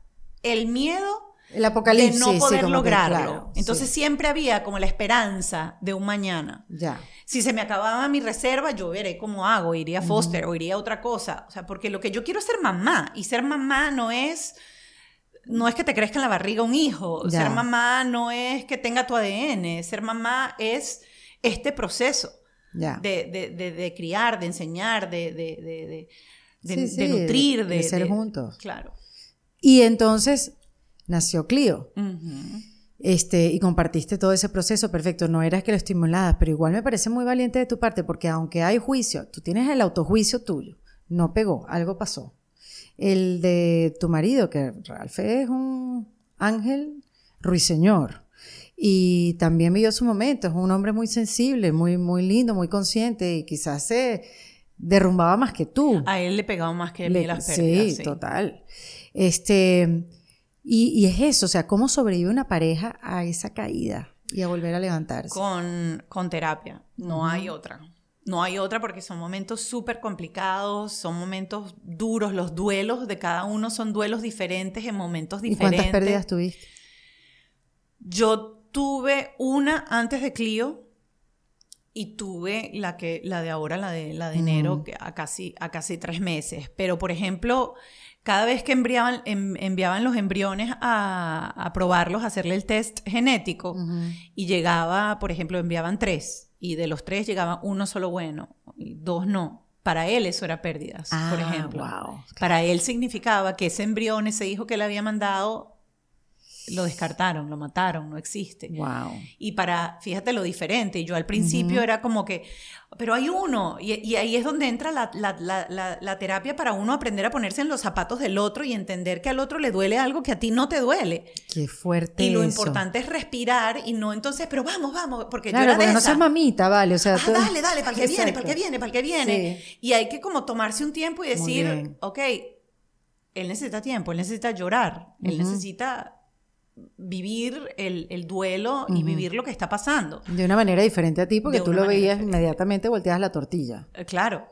Speaker 1: el miedo
Speaker 2: el apocalipsis.
Speaker 1: De no poder lograrlo. Entonces siempre había como la esperanza de un mañana. Ya. Si se me acababa mi reserva, yo veré cómo hago, iría a foster o iría a otra cosa. O sea, porque lo que yo quiero es ser mamá. Y ser mamá no es no es que te crezca en la barriga un hijo. Ser mamá no es que tenga tu ADN. Ser mamá es este proceso de, de, de, criar, de enseñar, de, de, nutrir, de,
Speaker 2: ser juntos.
Speaker 1: Claro.
Speaker 2: Y entonces, nació Clio. Este, y compartiste todo ese proceso, perfecto, no eras que lo estimulabas, pero igual me parece muy valiente de tu parte, porque aunque hay juicio, tú tienes el autojuicio tuyo, no pegó, algo pasó. El de tu marido, que Ralph es un ángel ruiseñor, y también vivió su momento, es un hombre muy sensible, muy, muy lindo, muy consciente, y quizás se derrumbaba más que tú.
Speaker 1: A él le pegaba más que a mí las pérdidas.
Speaker 2: sí, total. Este, y, es eso, o sea, ¿cómo sobrevive una pareja a esa caída y a volver a levantarse?
Speaker 1: Con, con terapia, no hay otra. No hay otra porque son momentos súper complicados, son momentos duros, los duelos de cada uno son duelos diferentes en momentos diferentes.
Speaker 2: ¿Y cuántas pérdidas tuviste?
Speaker 1: Yo tuve una antes de Clio y tuve la que la de ahora, la de la de enero, a casi a casi tres meses. Pero por ejemplo, cada vez que enviaban, enviaban los embriones a, probarlos, a hacerle el test genético, y llegaba, por ejemplo, enviaban tres, y de los tres llegaba uno solo bueno, y dos no. Para él eso era pérdidas, por ah, ejemplo. Para él significaba que ese embrión, ese hijo que le había mandado, lo descartaron, lo mataron, no existe. Wow. Y para, fíjate lo diferente, yo al principio era como que, pero hay uno, y, ahí es donde entra la, la, la, terapia para uno aprender a ponerse en los zapatos del otro y entender que al otro le duele algo que a ti no te duele.
Speaker 2: Qué fuerte.
Speaker 1: Y lo importante es respirar y no entonces, pero vamos, vamos, porque
Speaker 2: claro,
Speaker 1: yo era
Speaker 2: no seas mamita, vale, o sea,
Speaker 1: ah, dale, dale, para el que viene, para el que viene, para el que viene. Y hay que como tomarse un tiempo y decir, ok, él necesita tiempo, él necesita llorar, él necesita vivir el, duelo y vivir lo que está pasando.
Speaker 2: De una manera diferente a ti, porque tú lo veías inmediatamente, volteas la tortilla.
Speaker 1: Eh, claro.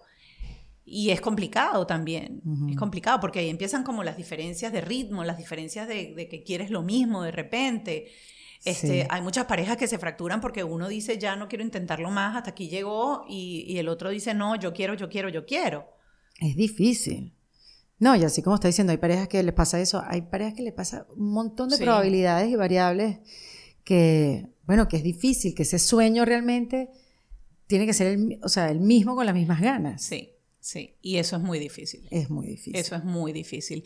Speaker 1: Y es complicado también, es complicado porque ahí empiezan como las diferencias de ritmo, las diferencias de, que quieres lo mismo de repente. Este, Hay muchas parejas que se fracturan porque uno dice ya no quiero intentarlo más, hasta aquí llegó, y, y el otro dice no, yo quiero, yo quiero, yo quiero.
Speaker 2: Es difícil. No, y así como está diciendo, hay parejas que les pasa eso, hay parejas que les pasa un montón de probabilidades y variables que que, bueno, que es difícil, que ese sueño realmente tiene que ser el, o sea, el mismo con las mismas ganas.
Speaker 1: Sí, sí, y eso es muy difícil.
Speaker 2: Es muy difícil.
Speaker 1: Eso es muy difícil.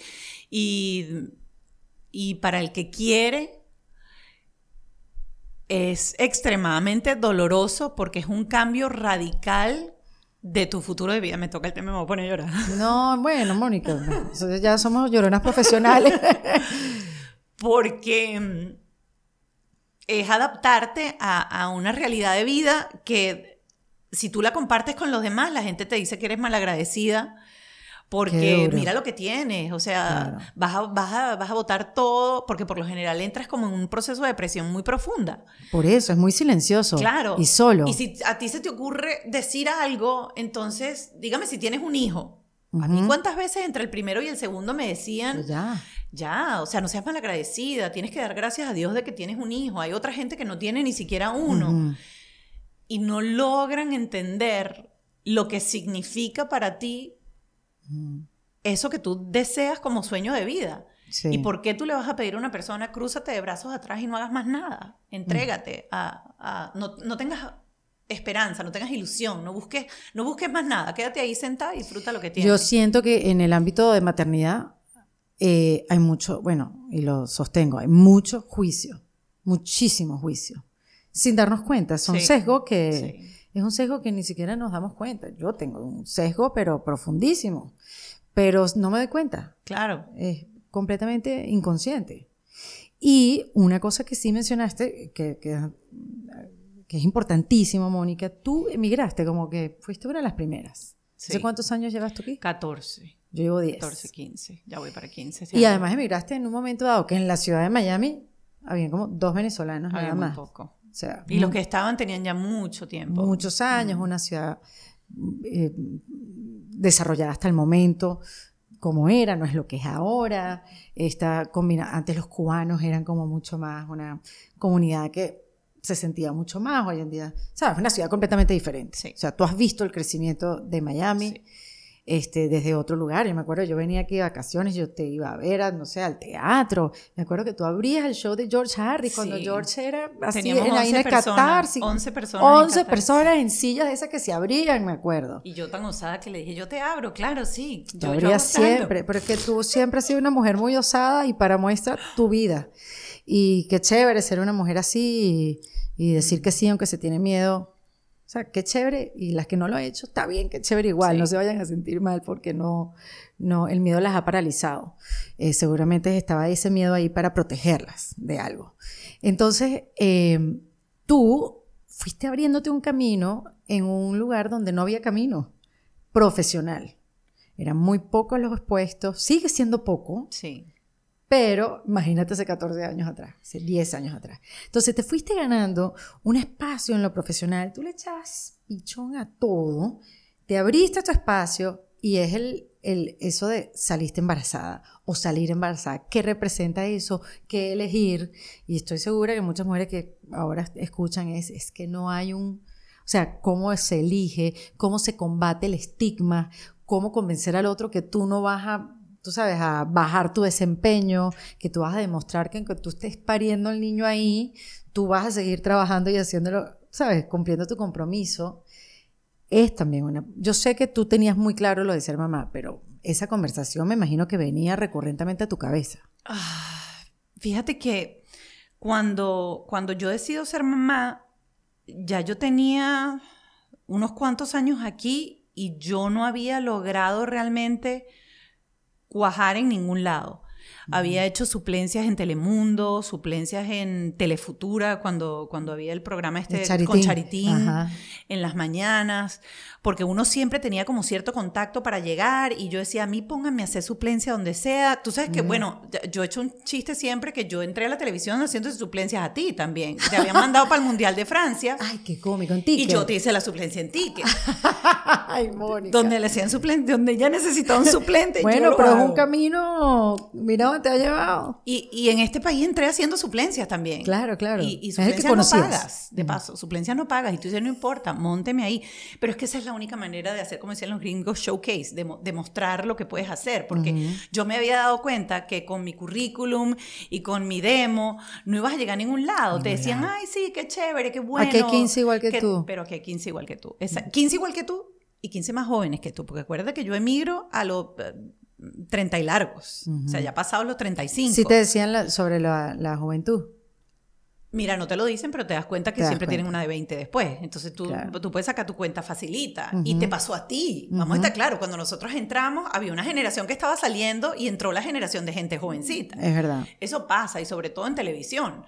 Speaker 1: Y, y para el que quiere, es extremadamente doloroso porque es un cambio radical de tu futuro de vida. Me toca el tema, me voy a poner a llorar.
Speaker 2: No, bueno, Mónica, ya somos lloronas profesionales.
Speaker 1: porque mm, es adaptarte a, a, una realidad de vida que si tú la compartes con los demás, la gente te dice que eres malagradecida porque mira lo que tienes, o sea, vas, a, vas, a, vas a votar todo, porque por lo general entras como en un proceso de depresión muy profunda.
Speaker 2: Por eso, es muy silencioso. Claro. Y solo.
Speaker 1: Y si a ti se te ocurre decir algo, entonces, dígame si tienes un hijo. A mí cuántas veces entre el primero y el segundo me decían,
Speaker 2: pues ya.
Speaker 1: ya, o sea, no seas malagradecida, tienes que dar gracias a Dios de que tienes un hijo. Hay otra gente que no tiene ni siquiera uno. Y no logran entender lo que significa para ti eso que tú deseas como sueño de vida. ¿Y por qué tú le vas a pedir a una persona, crúzate de brazos atrás y no hagas más nada? Entrégate a... no, no, tengas esperanza, no tengas ilusión, no busques, no busques más nada, quédate ahí sentada y disfruta lo que tienes.
Speaker 2: Yo siento que en el ámbito de maternidad eh, hay mucho, bueno, y lo sostengo, hay mucho juicio, muchísimo juicio, sin darnos cuenta. Son sesgos que es un sesgo que ni siquiera nos damos cuenta. Yo tengo un sesgo, pero profundísimo, pero no me doy cuenta.
Speaker 1: Claro.
Speaker 2: Es completamente inconsciente. Y una cosa que sí mencionaste, que, que, es importantísimo, Mónica, tú emigraste como que fuiste una de las primeras. ¿Hace cuántos años llevas tú aquí?
Speaker 1: 14.
Speaker 2: Yo llevo 10.
Speaker 1: 14, 15. Ya voy para 15.
Speaker 2: Y además emigraste en un momento dado que en la ciudad de Miami había como dos venezolanos
Speaker 1: había
Speaker 2: nada más.
Speaker 1: poco y los que estaban tenían ya mucho tiempo.
Speaker 2: Muchos años, una ciudad eh, desarrollada hasta el momento como era, no es lo que es ahora. Esta antes los cubanos eran como mucho más una comunidad que se sentía mucho más hoy en día. ¿Sabes? Una ciudad completamente diferente. O sea, tú has visto el crecimiento de Miami este, desde otro lugar. Yo me acuerdo, yo venía aquí de vacaciones, yo te iba a ver, no sé, al teatro. Me acuerdo que tú abrías el show de George Harris cuando George era así
Speaker 1: Teníamos en la personas, 11 personas.
Speaker 2: 11 en personas en sillas esas que se abrían, me acuerdo.
Speaker 1: Y yo tan osada que le dije, yo te abro, claro, sí.
Speaker 2: Yo, abría siempre, pero es que tú siempre has sido una mujer muy osada y para muestra tu vida. Y qué chévere ser una mujer así y, y decir que sí, aunque se tiene miedo o sea, qué chévere, y las que no lo han hecho, está bien, qué chévere igual, no se vayan a sentir mal porque no, no, el miedo las ha paralizado. Eh, seguramente estaba ese miedo ahí para protegerlas de algo. Entonces, em, tú fuiste abriéndote un camino en un lugar donde no había camino profesional. Eran muy pocos los expuestos, sigue siendo poco.
Speaker 1: Sí.
Speaker 2: Pero imagínate hace 14 años atrás, hace 10 años atrás. Entonces te fuiste ganando un espacio en lo profesional, tú le echas pichón a todo, te abriste tu espacio y es el, el, eso de saliste embarazada o salir embarazada. ¿Qué representa eso? ¿Qué elegir? Y estoy segura que muchas mujeres que ahora escuchan es, es que no hay un... O sea, cómo se elige, cómo se combate el estigma, cómo convencer al otro que tú no vas a tú sabes, a bajar tu desempeño, que tú vas a demostrar que aunque tú estés pariendo al niño ahí, tú vas a seguir trabajando y haciéndolo, sabes, cumpliendo tu compromiso. Es también una... Yo sé que tú tenías muy claro lo de ser mamá, pero esa conversación me imagino que venía recurrentemente a tu cabeza.
Speaker 1: Ah, fíjate que cuando, cuando yo decido ser mamá, ya yo tenía unos cuantos años aquí y yo no había logrado realmente cuajar en ningún lado. Había hecho suplencias en Telemundo, suplencias en Telefutura, cuando, cuando había el programa este con Charitín, en las mañanas, porque uno siempre tenía como cierto contacto para llegar y yo decía, a mí pónganme a hacer suplencia donde sea. Tú sabes que, bueno, yo he hecho un chiste siempre que yo entré a la televisión haciendo suplencias a ti también. Te habían mandado para el Mundial de Francia.
Speaker 2: Ay, qué cómico, en ticket.
Speaker 1: Y yo te hice la suplencia en ticket.
Speaker 2: Ay, Mónica.
Speaker 1: donde le hacían suplente, donde ya necesitaba un suplente.
Speaker 2: Bueno, pero es un
Speaker 1: hago.
Speaker 2: camino, mira dónde te ha llevado.
Speaker 1: Y, y en este país entré haciendo suplencias también.
Speaker 2: Claro, claro.
Speaker 1: Y, y
Speaker 2: que
Speaker 1: suplencias no pagas, de paso. Suplencias no pagas. Y tú dices, no importa, mónteme ahí. Pero es que esa es la única manera de hacer, como decían los gringos, showcase, de, de mostrar lo que puedes hacer. Porque yo me había dado cuenta que con mi currículum y con mi demo no ibas a llegar a ningún lado. Te decían, ay, sí, qué chévere, qué bueno.
Speaker 2: Aquí hay 15 igual que tú.
Speaker 1: Pero aquí hay 15 igual que tú. Esa- 15 igual que tú y 15 más jóvenes que tú. Porque acuérdate que yo emigro a los eh, 30 y largos. O sea, ya pasados los 35.
Speaker 2: Sí te decían la- sobre la, la juventud.
Speaker 1: Mira, no te lo dicen, pero te das cuenta que
Speaker 2: das
Speaker 1: siempre tienen una de 20 después. Entonces tú,
Speaker 2: Claro.
Speaker 1: tú puedes sacar tu cuenta facilita. Y te pasó a ti. Vamos a estar claros, cuando nosotros entramos, había una generación que estaba saliendo y entró la generación de gente jovencita.
Speaker 2: Es verdad.
Speaker 1: Eso pasa, y sobre todo en televisión.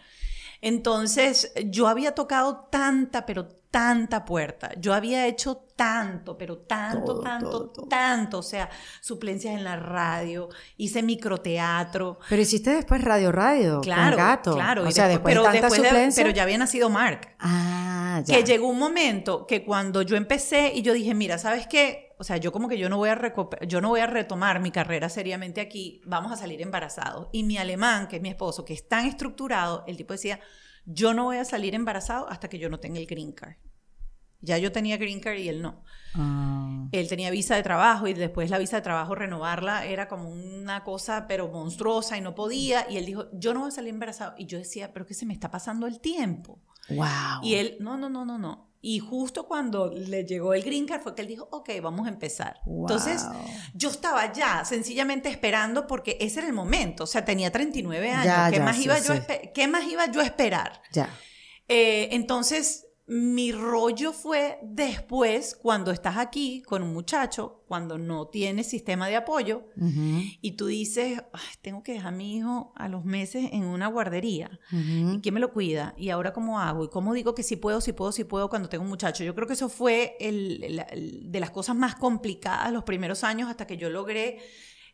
Speaker 1: Entonces, yo había tocado tanta, pero tanta puerta. Yo había hecho tanto, pero tanto,
Speaker 2: Todo,
Speaker 1: tanto,
Speaker 2: todo, todo.
Speaker 1: tanto. O sea, suplencias en la radio, hice microteatro.
Speaker 2: Pero hiciste después Radio Radio
Speaker 1: Claro,
Speaker 2: con Gato.
Speaker 1: claro.
Speaker 2: O
Speaker 1: y
Speaker 2: sea,
Speaker 1: después-
Speaker 2: después,
Speaker 1: pero,
Speaker 2: de tanta
Speaker 1: después de-
Speaker 2: suplencia.
Speaker 1: pero ya había nacido Mark.
Speaker 2: Ah, ya.
Speaker 1: Que llegó un momento que cuando yo empecé y yo dije, mira, ¿sabes qué? O sea, yo como que yo no voy a yo no voy a retomar mi carrera seriamente aquí, vamos a salir embarazados. Y mi alemán, que es mi esposo, que es tan estructurado, el tipo decía, yo no voy a salir embarazado hasta que yo no tenga el green card. Ya yo tenía green card y él no.
Speaker 2: Ah.
Speaker 1: Él tenía visa de trabajo y después la visa de trabajo renovarla era como una cosa pero monstruosa y no podía. Y él dijo, yo no voy a salir embarazado. Y yo decía, pero que se me está pasando el tiempo.
Speaker 2: Wow.
Speaker 1: Y él, no, no, no, no, no. Y justo cuando le llegó el green card fue que él dijo, ok, vamos a empezar. Entonces, yo estaba ya sencillamente esperando porque ese era el momento. O sea, tenía 39 años.
Speaker 2: Ya,
Speaker 1: ¿Qué,
Speaker 2: ya,
Speaker 1: más
Speaker 2: sí,
Speaker 1: iba yo
Speaker 2: sí.
Speaker 1: ¿Qué más iba yo a esperar?
Speaker 2: Ya.
Speaker 1: Eh, entonces, mi rollo fue después, cuando estás aquí con un muchacho, cuando no tienes sistema de apoyo, y tú dices, "Ay, tengo que dejar a mi hijo a los meses en una guardería. ¿Y quién me lo cuida? ¿Y ahora cómo hago? ¿Y cómo digo que sí puedo, sí puedo, sí puedo cuando tengo un muchacho? Yo creo que eso fue el- el- el- de las cosas más complicadas los primeros años hasta que yo logré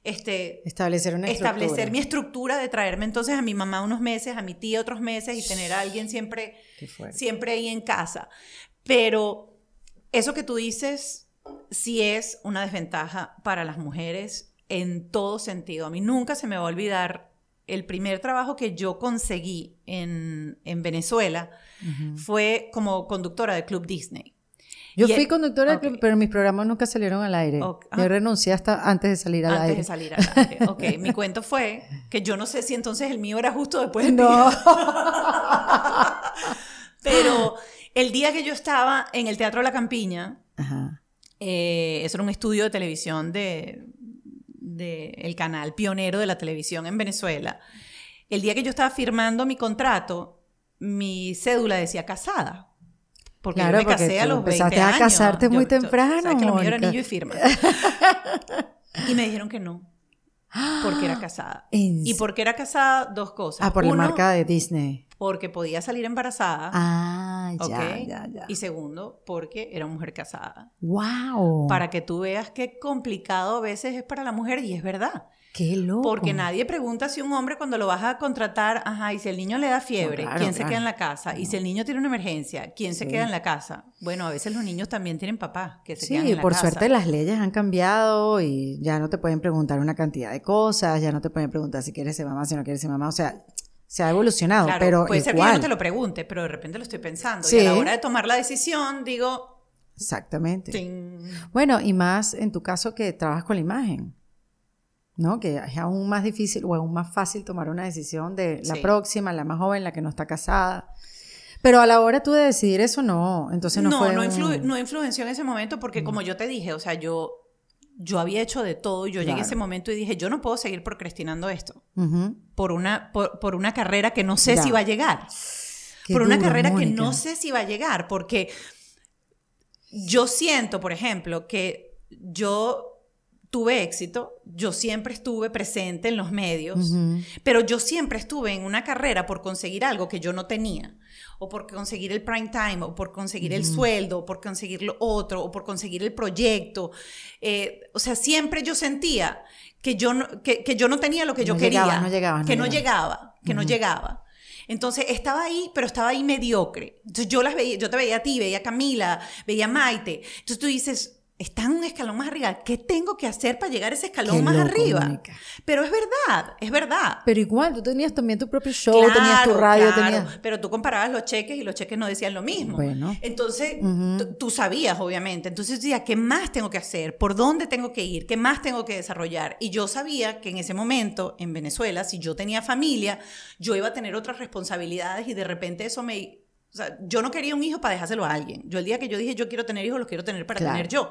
Speaker 1: este,
Speaker 2: Establecer una
Speaker 1: establecer
Speaker 2: estructura.
Speaker 1: mi estructura de traerme entonces a mi mamá unos meses, a mi tía otros meses y tener a alguien siempre, siempre ahí en casa. Pero eso que tú dices sí es una desventaja para las mujeres en todo sentido. A mí nunca se me va a olvidar el primer trabajo que yo conseguí en, en Venezuela fue como conductora de Club Disney.
Speaker 2: Yo
Speaker 1: Y
Speaker 2: fui conductora,
Speaker 1: ok.
Speaker 2: pero mis programas nunca salieron al aire.
Speaker 1: Ok.
Speaker 2: Yo
Speaker 1: Ah.
Speaker 2: renuncié hasta antes de salir al
Speaker 1: Antes
Speaker 2: aire.
Speaker 1: de salir al aire. Ok, mi cuento fue que yo no sé si entonces el mío era justo después del
Speaker 2: No.
Speaker 1: mío. Pero el día que yo estaba en el Teatro La Campiña,
Speaker 2: Ajá.
Speaker 1: eh, eso era un estudio de televisión de, de el canal pionero de la televisión en Venezuela. El día que yo estaba firmando mi contrato, mi cédula decía casada. Porque
Speaker 2: Claro,
Speaker 1: yo me casé a los 20
Speaker 2: empezaste a casarte muy
Speaker 1: Yo-
Speaker 2: temprano,
Speaker 1: sabes que lo mío era anillo y firma. y me dijeron que no, porque era casada.
Speaker 2: ¿En
Speaker 1: Y porque era casada, dos cosas.
Speaker 2: Ah, por la marca de Disney.
Speaker 1: porque podía salir embarazada.
Speaker 2: Ah, ya, ya, ya.
Speaker 1: Y segundo, porque era mujer casada.
Speaker 2: Wow.
Speaker 1: Para que tú veas qué complicado a veces es para la mujer, y es verdad.
Speaker 2: Qué loco.
Speaker 1: Porque nadie pregunta si un hombre cuando lo vas a contratar, ajá, y si el niño le da fiebre,
Speaker 2: No, claro,
Speaker 1: ¿quién se queda en la casa? Y si el niño tiene una emergencia, ¿quién se queda en la casa? Bueno, a veces los niños también tienen papás que se quedan
Speaker 2: Sí,
Speaker 1: en la
Speaker 2: por
Speaker 1: casa.
Speaker 2: suerte las leyes han cambiado y ya no te pueden preguntar una cantidad de cosas, ya no te pueden preguntar si quieres ser mamá, si no quieres ser mamá, o sea, se ha evolucionado,
Speaker 1: Claro,
Speaker 2: pero
Speaker 1: puede ser que yo no te lo pregunte, pero de repente lo estoy pensando.
Speaker 2: Sí.
Speaker 1: Y a la hora de tomar la decisión, digo,
Speaker 2: Exactamente.
Speaker 1: "Ting".
Speaker 2: Bueno, y más en tu caso que trabajas con la imagen, ¿no? Que es aún más difícil o aún más fácil tomar una decisión de la
Speaker 1: Sí.
Speaker 2: próxima, la más joven, la que no está casada. Pero a la hora tú de decidir eso, no. Entonces no,
Speaker 1: no,
Speaker 2: fue
Speaker 1: no,
Speaker 2: un-
Speaker 1: influ- no influenció en ese momento porque como yo te dije, o sea, yo, yo había hecho de todo y yo llegué a ese momento y dije, yo no puedo seguir procrastinando esto por una, por, por una carrera que no sé
Speaker 2: Ya.
Speaker 1: si va a llegar.
Speaker 2: Qué
Speaker 1: por una carrera que no sé si va a llegar, porque yo siento, por ejemplo, que yo tuve éxito, yo siempre estuve presente en los medios, pero yo siempre estuve en una carrera por conseguir algo que yo no tenía, o por conseguir el prime time, o por conseguir el sueldo, o por conseguir lo otro, o por conseguir el proyecto. Eh, o sea, siempre yo sentía que yo no, que, que yo no tenía lo que yo
Speaker 2: No
Speaker 1: quería,
Speaker 2: no llegabas, no
Speaker 1: que no llegaba, que no llegaba. Entonces estaba ahí, pero estaba ahí mediocre. Entonces yo las veía, yo te veía a ti, veía a Camila, veía a Maite. Entonces tú dices, está en un escalón más arriba. ¿Qué tengo que hacer para llegar a ese escalón
Speaker 2: Qué
Speaker 1: más
Speaker 2: loco,
Speaker 1: arriba? Pero es verdad, es verdad.
Speaker 2: Pero igual, tú tenías también tu propio show, tenías tu radio,
Speaker 1: claro,
Speaker 2: tenías...
Speaker 1: Pero tú comparabas los cheques y los cheques no decían lo mismo.
Speaker 2: Bueno.
Speaker 1: Entonces, tú- tú sabías, obviamente. Entonces, decía, ¿qué más tengo que hacer? ¿Por dónde tengo que ir? ¿Qué más tengo que desarrollar? Y yo sabía que en ese momento, en Venezuela, si yo tenía familia, yo iba a tener otras responsabilidades y de repente eso me... O sea, yo no quería un hijo para dejárselo a alguien. Yo el día que yo dije, yo quiero tener hijos, los quiero tener para
Speaker 2: Claro.
Speaker 1: tener yo.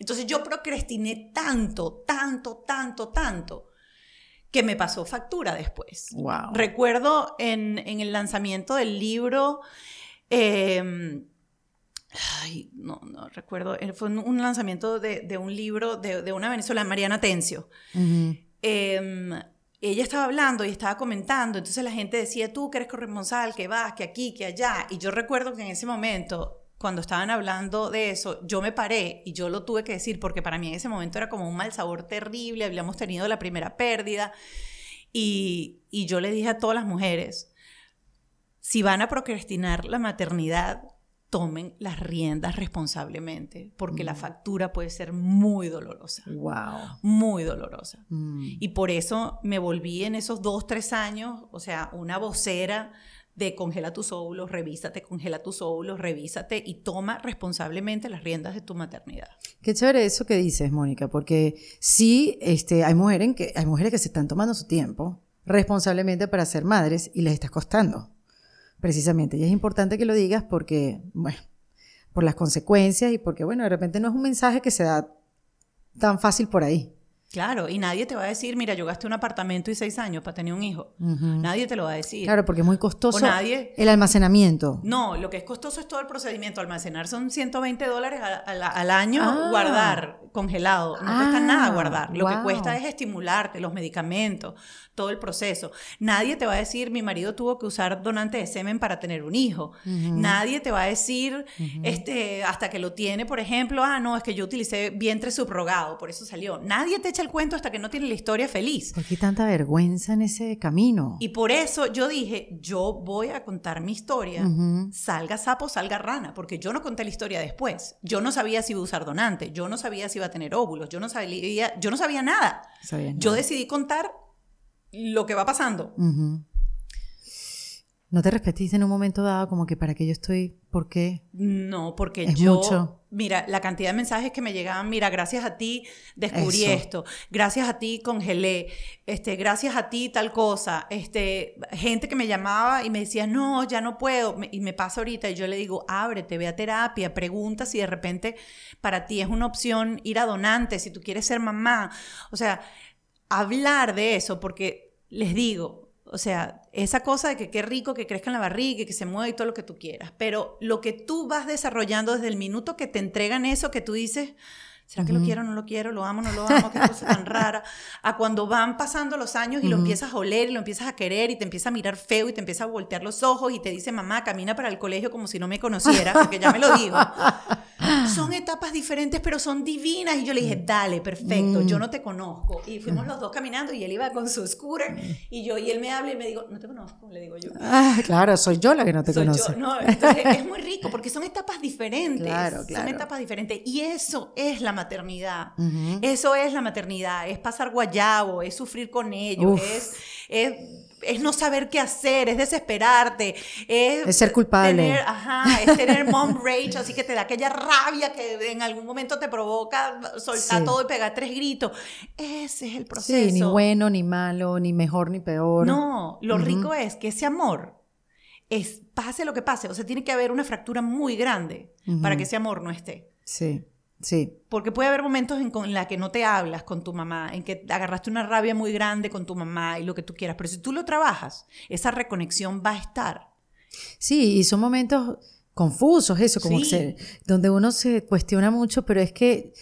Speaker 1: Entonces, yo procrastiné tanto, tanto, tanto, tanto, que me pasó factura después.
Speaker 2: Wow.
Speaker 1: Recuerdo en, en el lanzamiento del libro, eh, ay, no, no recuerdo, eh, fue un, lanzamiento de, de un libro de, de una venezolana, Mariana Tencio. Eh, ella estaba hablando y estaba comentando, entonces la gente decía, tú que eres corresponsal, que vas, que aquí, que allá. Y yo recuerdo que en ese momento, cuando estaban hablando de eso, yo me paré y yo lo tuve que decir porque para mí en ese momento era como un mal sabor terrible, habíamos tenido la primera pérdida. Y, y yo le dije a todas las mujeres, si van a procrastinar la maternidad, tomen las riendas responsablemente, porque la factura puede ser muy dolorosa,
Speaker 2: Wow.
Speaker 1: muy dolorosa.
Speaker 2: Mm.
Speaker 1: Y por eso me volví en esos dos, tres años, o sea, una vocera de congela tus óvulos, revísate, congela tus óvulos, revísate y toma responsablemente las riendas de tu maternidad.
Speaker 2: Qué chévere eso que dices, Mónica, porque sí, este, hay mujeres que, hay mujeres que se están tomando su tiempo responsablemente para ser madres y les está costando, precisamente. Y es importante que lo digas porque, bueno, por las consecuencias y porque, bueno, de repente no es un mensaje que se da tan fácil por ahí.
Speaker 1: Claro, y nadie te va a decir, mira, yo gasté un apartamento y seis años para tener un hijo. Nadie te lo va a decir.
Speaker 2: Claro, porque es muy costoso
Speaker 1: O nadie-
Speaker 2: el almacenamiento.
Speaker 1: No, lo que es costoso es todo el procedimiento. Almacenar son 120 dólares al, año
Speaker 2: Ah.
Speaker 1: guardar congelado. No cuesta
Speaker 2: Ah,
Speaker 1: nada guardar. Lo que cuesta es estimularte, los medicamentos, todo el proceso. Nadie te va a decir, mi marido tuvo que usar donante de semen para tener un hijo. Nadie te va a decir, este, hasta que lo tiene, por ejemplo, ah, no, es que yo utilicé vientre subrogado, por eso salió. Nadie te echa el cuento hasta que no tiene la historia feliz.
Speaker 2: ¿Por qué tanta vergüenza en ese camino?
Speaker 1: Y por eso yo dije, yo voy a contar mi historia, salga sapo, salga rana, porque yo no conté la historia después. Yo no sabía si iba a usar donante, yo no sabía si iba a tener óvulos, yo no sabía, yo no sabía nada.
Speaker 2: Sabías
Speaker 1: Yo
Speaker 2: nada.
Speaker 1: decidí contar lo que va pasando.
Speaker 2: Ujú. ¿No te repetiste en un momento dado como que para qué yo estoy? ¿Por qué?
Speaker 1: No, porque
Speaker 2: Es
Speaker 1: yo,
Speaker 2: mucho.
Speaker 1: mira, la cantidad de mensajes que me llegaban, mira, gracias a ti descubrí
Speaker 2: Eso.
Speaker 1: esto, gracias a ti congelé, este, gracias a ti tal cosa, este, gente que me llamaba y me decía, no, ya no puedo, y me pasa ahorita, y yo le digo, ábrete, ve a terapia, pregunta si de repente para ti es una opción ir a donante, si tú quieres ser mamá, o sea, hablar de eso, porque les digo, o sea, esa cosa de que qué rico que crezca en la barriga que se mueva y todo lo que tú quieras, pero lo que tú vas desarrollando desde el minuto que te entregan eso, que tú dices, ¿será que lo quiero o no lo quiero? ¿Lo amo o no lo amo? ¿Qué cosa tan rara? A cuando van pasando los años y lo empiezas a oler y lo empiezas a querer y te empieza a mirar feo y te empieza a voltear los ojos y te dice, mamá, camina para el colegio como si no me conociera, porque ya me lo digo. Son etapas diferentes, pero son divinas. Y yo le dije, dale, perfecto, yo no te conozco. Y fuimos los dos caminando y él iba con su scooter y yo, y él me habla y me digo, no te conozco, le digo yo.
Speaker 2: Ah, claro, soy yo la que no te
Speaker 1: Soy
Speaker 2: conoce.
Speaker 1: yo. No, entonces es muy rico porque son etapas diferentes.
Speaker 2: Claro, claro.
Speaker 1: Son etapas diferentes. Y eso es la maternidad. Eso es la maternidad. Es pasar guayabo, es sufrir con ellos, es, es, es no saber qué hacer, es desesperarte, es,
Speaker 2: Es ser culpable.
Speaker 1: Tener, ajá, es tener mom rage, así que te da aquella rabia que en algún momento te provoca soltar
Speaker 2: Sí.
Speaker 1: todo y pegar tres gritos. Ese es el proceso.
Speaker 2: Sí, ni bueno, ni malo, ni mejor, ni peor.
Speaker 1: No, lo rico es que ese amor es pase lo que pase, o sea, tiene que haber una fractura muy grande para que ese amor no esté.
Speaker 2: Sí, sí.
Speaker 1: Porque puede haber momentos en, con la que no te hablas con tu mamá, en que agarraste una rabia muy grande con tu mamá y lo que tú quieras, pero si tú lo trabajas, esa reconexión va a estar.
Speaker 2: Sí, y son momentos confusos, eso, como que
Speaker 1: Sí.
Speaker 2: se- donde uno se cuestiona mucho, pero es que,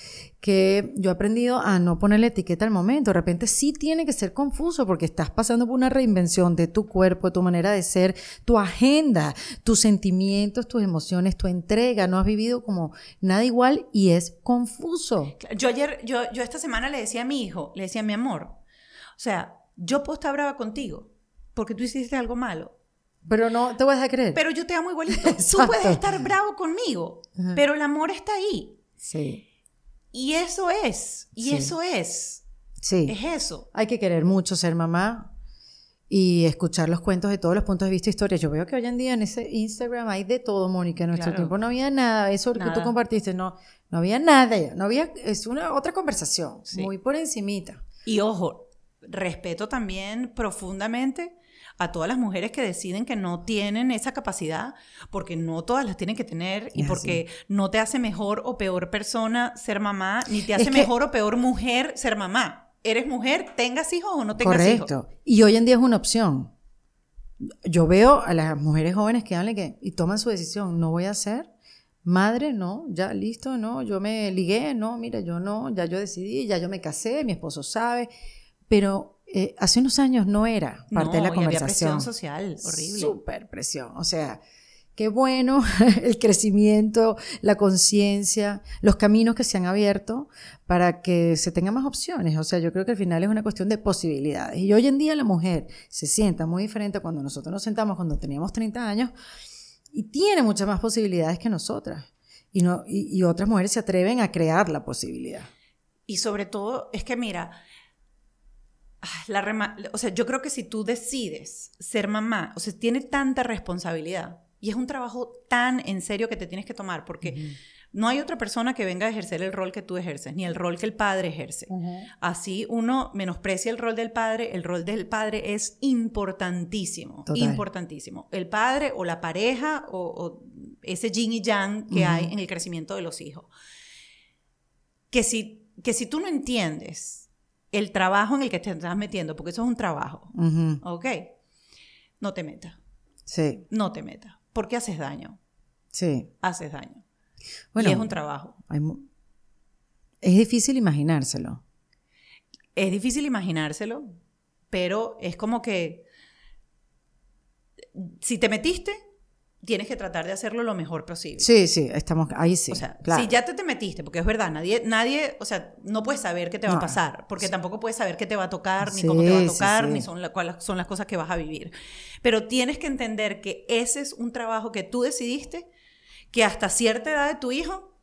Speaker 2: que yo he aprendido a no ponerle etiqueta al momento. De repente sí tiene que ser confuso porque estás pasando por una reinvención de tu cuerpo, de tu manera de ser, tu agenda, tus sentimientos, tus emociones, tu entrega. No has vivido como nada igual y es confuso.
Speaker 1: Yo ayer, yo, yo esta semana le decía a mi hijo, le decía, mi amor, o sea, yo puedo estar brava contigo porque tú hiciste algo malo,
Speaker 2: Pero no te vas a creer.
Speaker 1: pero yo te amo igualito. Tú puedes estar bravo conmigo, pero el amor está ahí.
Speaker 2: sí.
Speaker 1: Y eso es, y
Speaker 2: Sí.
Speaker 1: eso es,
Speaker 2: Sí.
Speaker 1: es eso.
Speaker 2: Hay que querer mucho ser mamá y escuchar los cuentos de todos los puntos de vista historias. Yo veo que hoy en día en ese Instagram hay de todo, Mónica. En nuestro
Speaker 1: Claro.
Speaker 2: tiempo no había nada. Eso que tú compartiste, no, no había nada. No había, es una otra conversación,
Speaker 1: Sí.
Speaker 2: muy por encimita.
Speaker 1: Y ojo, respeto también profundamente a todas las mujeres que deciden que no tienen esa capacidad, porque no todas las tienen que tener y
Speaker 2: Es
Speaker 1: porque no te hace mejor o peor persona ser mamá, ni te hace
Speaker 2: que-
Speaker 1: mejor o peor mujer ser mamá. Eres mujer, tengas hijos o no tengas hijos.
Speaker 2: Correcto. Y hoy en día es una opción. Yo veo a las mujeres jóvenes que hablan que, y toman su decisión, no voy a ser madre, no, ya listo, no, yo me ligué, no, mira, yo no, ya yo decidí, ya yo me casé, mi esposo sabe, pero eh, hace unos años no era parte de la
Speaker 1: No, y había
Speaker 2: conversación.
Speaker 1: presión social horrible.
Speaker 2: Súper presión, o sea, qué bueno el crecimiento, la conciencia, los caminos que se han abierto para que se tengan más opciones. O sea, yo creo que al final es una cuestión de posibilidades. Y hoy en día la mujer se sienta muy diferente a cuando nosotros nos sentamos cuando teníamos 30 años y tiene muchas más posibilidades que nosotras. Y, no, y, y otras mujeres se atreven a crear la posibilidad.
Speaker 1: Y sobre todo, es que mira, la rema- o sea, yo creo que si tú decides ser mamá, o sea, tiene tanta responsabilidad y es un trabajo tan en serio que te tienes que tomar, porque no hay otra persona que venga a ejercer el rol que tú ejerces, ni el rol que el padre ejerce. Así uno menosprecia el rol del padre, el rol del padre es importantísimo,
Speaker 2: Total.
Speaker 1: importantísimo. El padre o la pareja o, o ese yin y yang que hay en el crecimiento de los hijos. Que si, que si tú no entiendes el trabajo en el que te estás metiendo, porque eso es un trabajo,
Speaker 2: Ujú.
Speaker 1: ¿ok? No te metas,
Speaker 2: Sí,
Speaker 1: no te metas, porque haces daño,
Speaker 2: sí.
Speaker 1: haces daño.
Speaker 2: Bueno,
Speaker 1: y es un trabajo.
Speaker 2: hay es difícil imaginárselo.
Speaker 1: Es difícil imaginárselo, pero es como que si te metiste, tienes que tratar de hacerlo lo mejor posible.
Speaker 2: Sí, sí, estamos ahí sí.
Speaker 1: o sea,
Speaker 2: claro.
Speaker 1: si ya te, te metiste, porque es verdad, nadie, nadie, o sea, no puedes saber qué te va a
Speaker 2: No.
Speaker 1: pasar, porque tampoco puedes saber qué te va a tocar, ni
Speaker 2: Sí,
Speaker 1: cómo te va a
Speaker 2: sí,
Speaker 1: tocar,
Speaker 2: sí.
Speaker 1: ni son, la- cuáles son las cosas que vas a vivir. Pero tienes que entender que ese es un trabajo que tú decidiste, que hasta cierta edad de tu hijo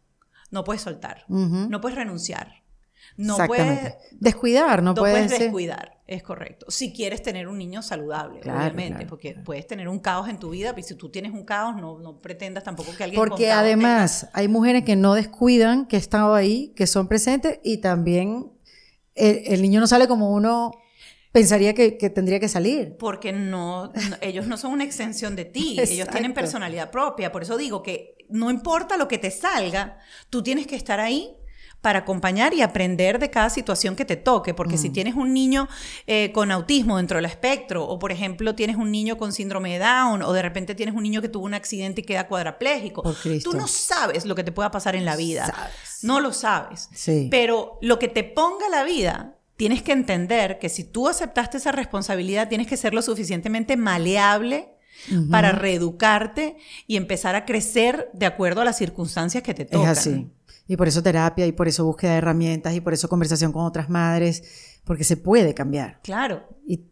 Speaker 1: no puedes soltar,
Speaker 2: Ujú.
Speaker 1: no puedes renunciar, no puedes
Speaker 2: Descuidar, no,
Speaker 1: no
Speaker 2: puede
Speaker 1: puedes
Speaker 2: ser.
Speaker 1: descuidar, es correcto. Si quieres tener un niño saludable,
Speaker 2: Claro,
Speaker 1: obviamente,
Speaker 2: claro,
Speaker 1: porque
Speaker 2: claro.
Speaker 1: puedes tener un caos en tu vida, pero si tú tienes un caos, no, no pretendas tampoco que alguien
Speaker 2: Porque además hay mujeres que no descuidan, que estado ahí, que son presentes y también el, el niño no sale como uno pensaría que, que tendría que salir.
Speaker 1: porque no, no- ellos no son una extensión de ti, ellos tienen personalidad propia, por eso digo que no importa lo que te salga, tú tienes que estar ahí para acompañar y aprender de cada situación que te toque, porque
Speaker 2: Mm.
Speaker 1: si tienes un niño eh, con autismo dentro del espectro, o por ejemplo tienes un niño con síndrome de Down, o de repente tienes un niño que tuvo un accidente y queda cuadrapléjico,
Speaker 2: Cristo.
Speaker 1: tú no sabes lo que te pueda pasar en la vida,
Speaker 2: Sabes.
Speaker 1: no lo sabes,
Speaker 2: Sí.
Speaker 1: pero lo que te ponga la vida, tienes que entender que si tú aceptaste esa responsabilidad, tienes que ser lo suficientemente maleable para reeducarte y empezar a crecer de acuerdo a las circunstancias que te
Speaker 2: Es
Speaker 1: tocan.
Speaker 2: así. Y por eso terapia, y por eso búsqueda de herramientas, y por eso conversación con otras madres, porque se puede cambiar.
Speaker 1: Claro.
Speaker 2: Y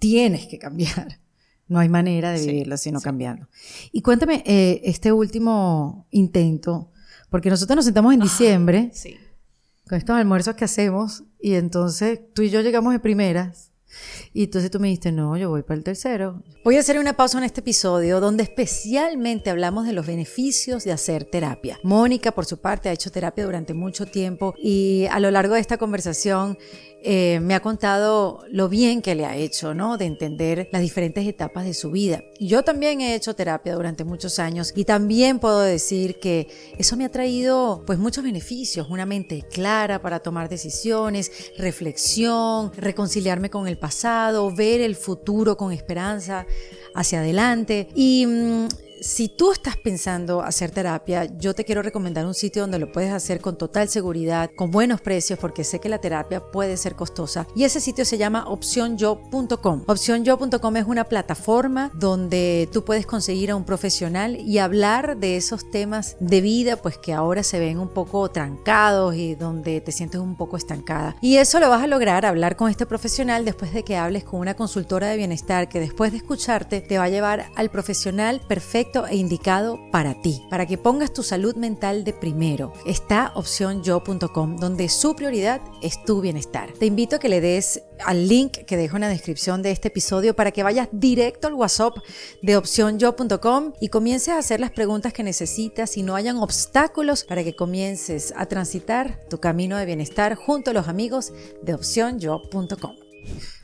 Speaker 2: tienes que cambiar. No hay manera de
Speaker 1: Sí,
Speaker 2: vivirlo sino cambiando. Y cuéntame, eh, este último intento, porque nosotros nos sentamos en diciembre
Speaker 1: Sí.
Speaker 2: con estos almuerzos que hacemos, y entonces tú y yo llegamos de primeras. Y entonces tú me dijiste, no, yo voy para el tercero. Voy a hacer una pausa en este episodio donde especialmente hablamos de los beneficios de hacer terapia. Mónica, por su parte, ha hecho terapia durante mucho tiempo y a lo largo de esta conversación eh, me ha contado lo bien que le ha hecho, ¿no? De entender las diferentes etapas de su vida. Yo también he hecho terapia durante muchos años y también puedo decir que eso me ha traído pues muchos beneficios, una mente clara para tomar decisiones, reflexión, reconciliarme con el pasado, ver el futuro con esperanza hacia adelante y mm, si tú estás pensando hacer terapia, yo te quiero recomendar un sitio donde lo puedes hacer con total seguridad, con buenos precios, porque sé que la terapia puede ser costosa. Y ese sitio se llama opcionyo.com. Opcionyo.com es una plataforma donde tú puedes conseguir a un profesional y hablar de esos temas de vida, pues que ahora se ven un poco trancados y donde te sientes un poco estancada. Y eso lo vas a lograr hablar con este profesional después de que hables con una consultora de bienestar que después de escucharte te va a llevar al profesional perfecto e indicado para ti, para que pongas tu salud mental de primero. Está opcionyo.com, donde su prioridad es tu bienestar. Te invito a que le des al link que dejo en la descripción de este episodio para que vayas directo al WhatsApp de opcionyo.com y comiences a hacer las preguntas que necesitas y no hayan obstáculos para que comiences a transitar tu camino de bienestar junto a los amigos de opcionyo.com.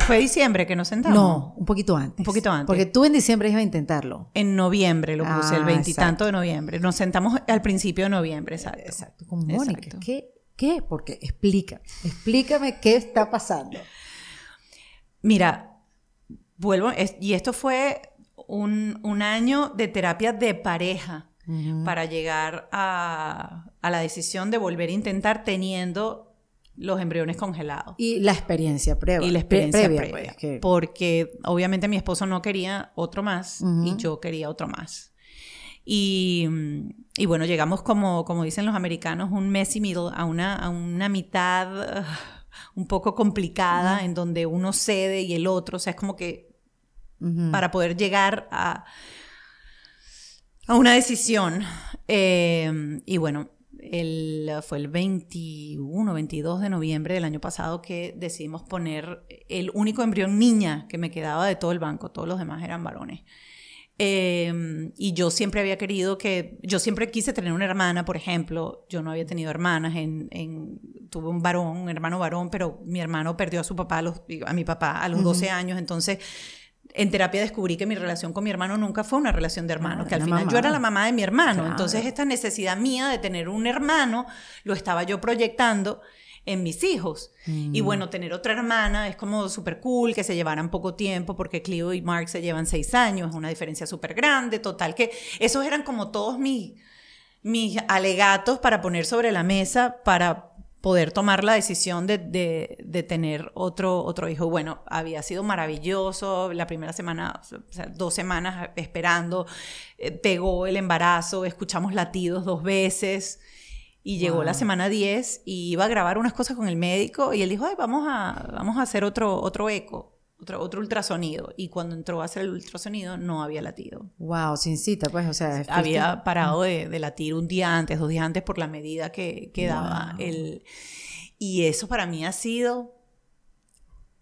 Speaker 1: Fue diciembre que nos sentamos.
Speaker 2: No, un poquito antes.
Speaker 1: Un poquito antes.
Speaker 2: Porque tú en diciembre ibas a intentarlo.
Speaker 1: En noviembre lo puse, el
Speaker 2: Ah,
Speaker 1: veintitanto de noviembre. Nos sentamos al principio de noviembre, exacto.
Speaker 2: Exacto, con Mónica.
Speaker 1: Exacto.
Speaker 2: ¿Qué? ¿Qué? Porque explica, explícame qué está pasando.
Speaker 1: Mira, vuelvo, es- y esto fue un, un año de terapia de pareja para llegar a, a la decisión de volver a intentar teniendo los embriones congelados.
Speaker 2: Y la experiencia previa.
Speaker 1: Y la experiencia
Speaker 2: previa,
Speaker 1: previa.
Speaker 2: pues, que-
Speaker 1: Porque obviamente mi esposo no quería otro más y yo quería otro más. Y, mm, y bueno, llegamos como, como dicen los americanos, un messy middle, a una, a una mitad ah, un poco complicada en donde uno cede y el otro, o sea, es como que para poder llegar a, a una decisión. Eh, y bueno, el, fue el 21, 22 de noviembre del año pasado que decidimos poner el único embrión niña que me quedaba de todo el banco, todos los demás eran varones. Eh, y yo siempre había querido que, yo siempre quise tener una hermana, por ejemplo, yo no había tenido hermanas, en, en- tuve un varón, un hermano varón, pero mi hermano perdió a su papá, a, los- a mi papá a los 12 años, entonces en terapia descubrí que mi relación con mi hermano nunca fue una relación de hermanos,
Speaker 2: Ah,
Speaker 1: que al final
Speaker 2: mamá.
Speaker 1: yo era la mamá de mi hermano,
Speaker 2: Claro.
Speaker 1: entonces esta necesidad mía de tener un hermano lo estaba yo proyectando en mis hijos. Y
Speaker 2: Mm.
Speaker 1: bueno, tener otra hermana es como súper cool, que se llevaran poco tiempo, porque Clio y Mark se llevan seis años, es una diferencia súper grande, total, que esos eran como todos mis, mis alegatos para poner sobre la mesa para poder tomar la decisión de, de- de tener otro, otro hijo. Bueno, había sido maravilloso, la primera semana, o sea, dos semanas esperando, eh, pegó el embarazo, escuchamos latidos dos veces. Y llegó
Speaker 2: Wow.
Speaker 1: la semana 10 y iba a grabar unas cosas con el médico y él dijo, ay, vamos a, vamos a hacer otro, otro eco, otro, otro ultrasonido. Y cuando entró a hacer el ultrasonido no había latido.
Speaker 2: Wow, sin cita, pues, o sea,
Speaker 1: Había parado de, de latir un día antes, dos días antes por la medida que, que daba el... Y eso para mí ha sido,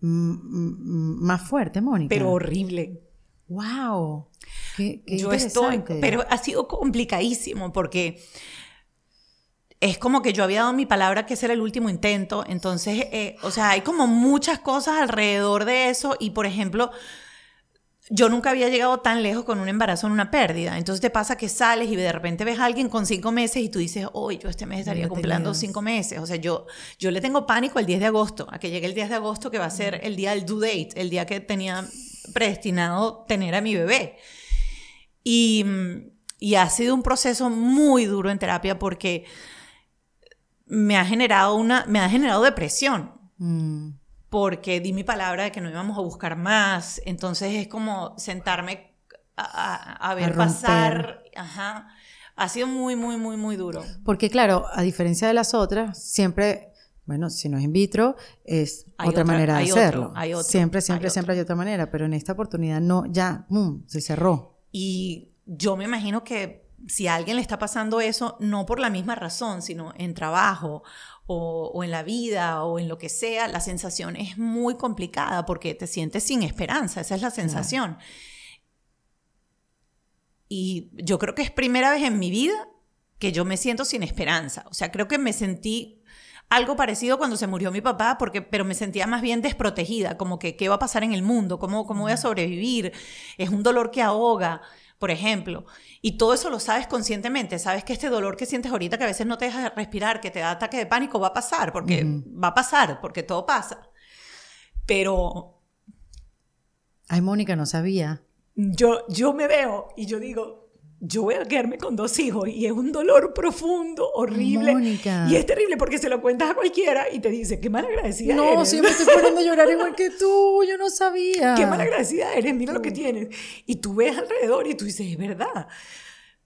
Speaker 2: más fuerte, Mónica.
Speaker 1: pero horrible.
Speaker 2: wow. Qué, qué
Speaker 1: yo estoy, pero ha sido complicadísimo porque es como que yo había dado mi palabra que ese era el último intento, entonces, eh, o sea, hay como muchas cosas alrededor de eso. Y, por ejemplo, yo nunca había llegado tan lejos con un embarazo en una pérdida, entonces te pasa que sales y de repente ves a alguien con cinco meses y tú dices, hoy yo este mes estaría cumpliendo cinco meses, o sea, yo, yo le tengo pánico el 10 de agosto, a que llegue el 10 de agosto que va a ser el día del due date, el día que tenía predestinado tener a mi bebé. Y, y ha sido un proceso muy duro en terapia porque me ha generado una, me ha generado depresión
Speaker 2: Mm,
Speaker 1: porque di mi palabra de que no íbamos a buscar más. Entonces es como sentarme a, a- a ver pasar. Ajá. Ha sido muy, muy, muy, muy duro.
Speaker 2: Porque claro, a diferencia de las otras, siempre, bueno, si no es in vitro, es otra,
Speaker 1: otra-
Speaker 2: manera de
Speaker 1: otro,
Speaker 2: hacerlo.
Speaker 1: hay otro,
Speaker 2: siempre,
Speaker 1: hay
Speaker 2: siempre, siempre hay otra manera, pero en esta oportunidad no, ya, ¡pum! se cerró.
Speaker 1: Y yo me imagino que si a alguien le está pasando eso, no por la misma razón, sino en trabajo o, o en la vida o en lo que sea, la sensación es muy complicada porque te sientes sin esperanza, esa es la sensación. Y yo creo que es primera vez en mi vida que yo me siento sin esperanza. O sea, creo que me sentí algo parecido cuando se murió mi papá, porque, pero me sentía más bien desprotegida, como que qué va a pasar en el mundo, cómo, cómo voy a sobrevivir. Es un dolor que ahoga, por ejemplo. Y todo eso lo sabes conscientemente. Sabes que este dolor que sientes ahorita, que a veces no te deja respirar, que te da ataque de pánico, va a pasar, porque va a pasar, porque todo pasa. Pero
Speaker 2: Ay, Mónica, no sabía.
Speaker 1: yo, yo me veo y yo digo, yo voy a quedarme con dos hijos y es un dolor profundo, horrible.
Speaker 2: Mónica.
Speaker 1: Y es terrible porque se lo cuentas a cualquiera y te dice, qué mal agradecida
Speaker 2: No,
Speaker 1: eres.
Speaker 2: sí me estoy poniendo a llorar igual que tú, yo no sabía.
Speaker 1: Qué mal agradecida eres, mira lo que tienes. Y tú ves alrededor y tú dices, es verdad.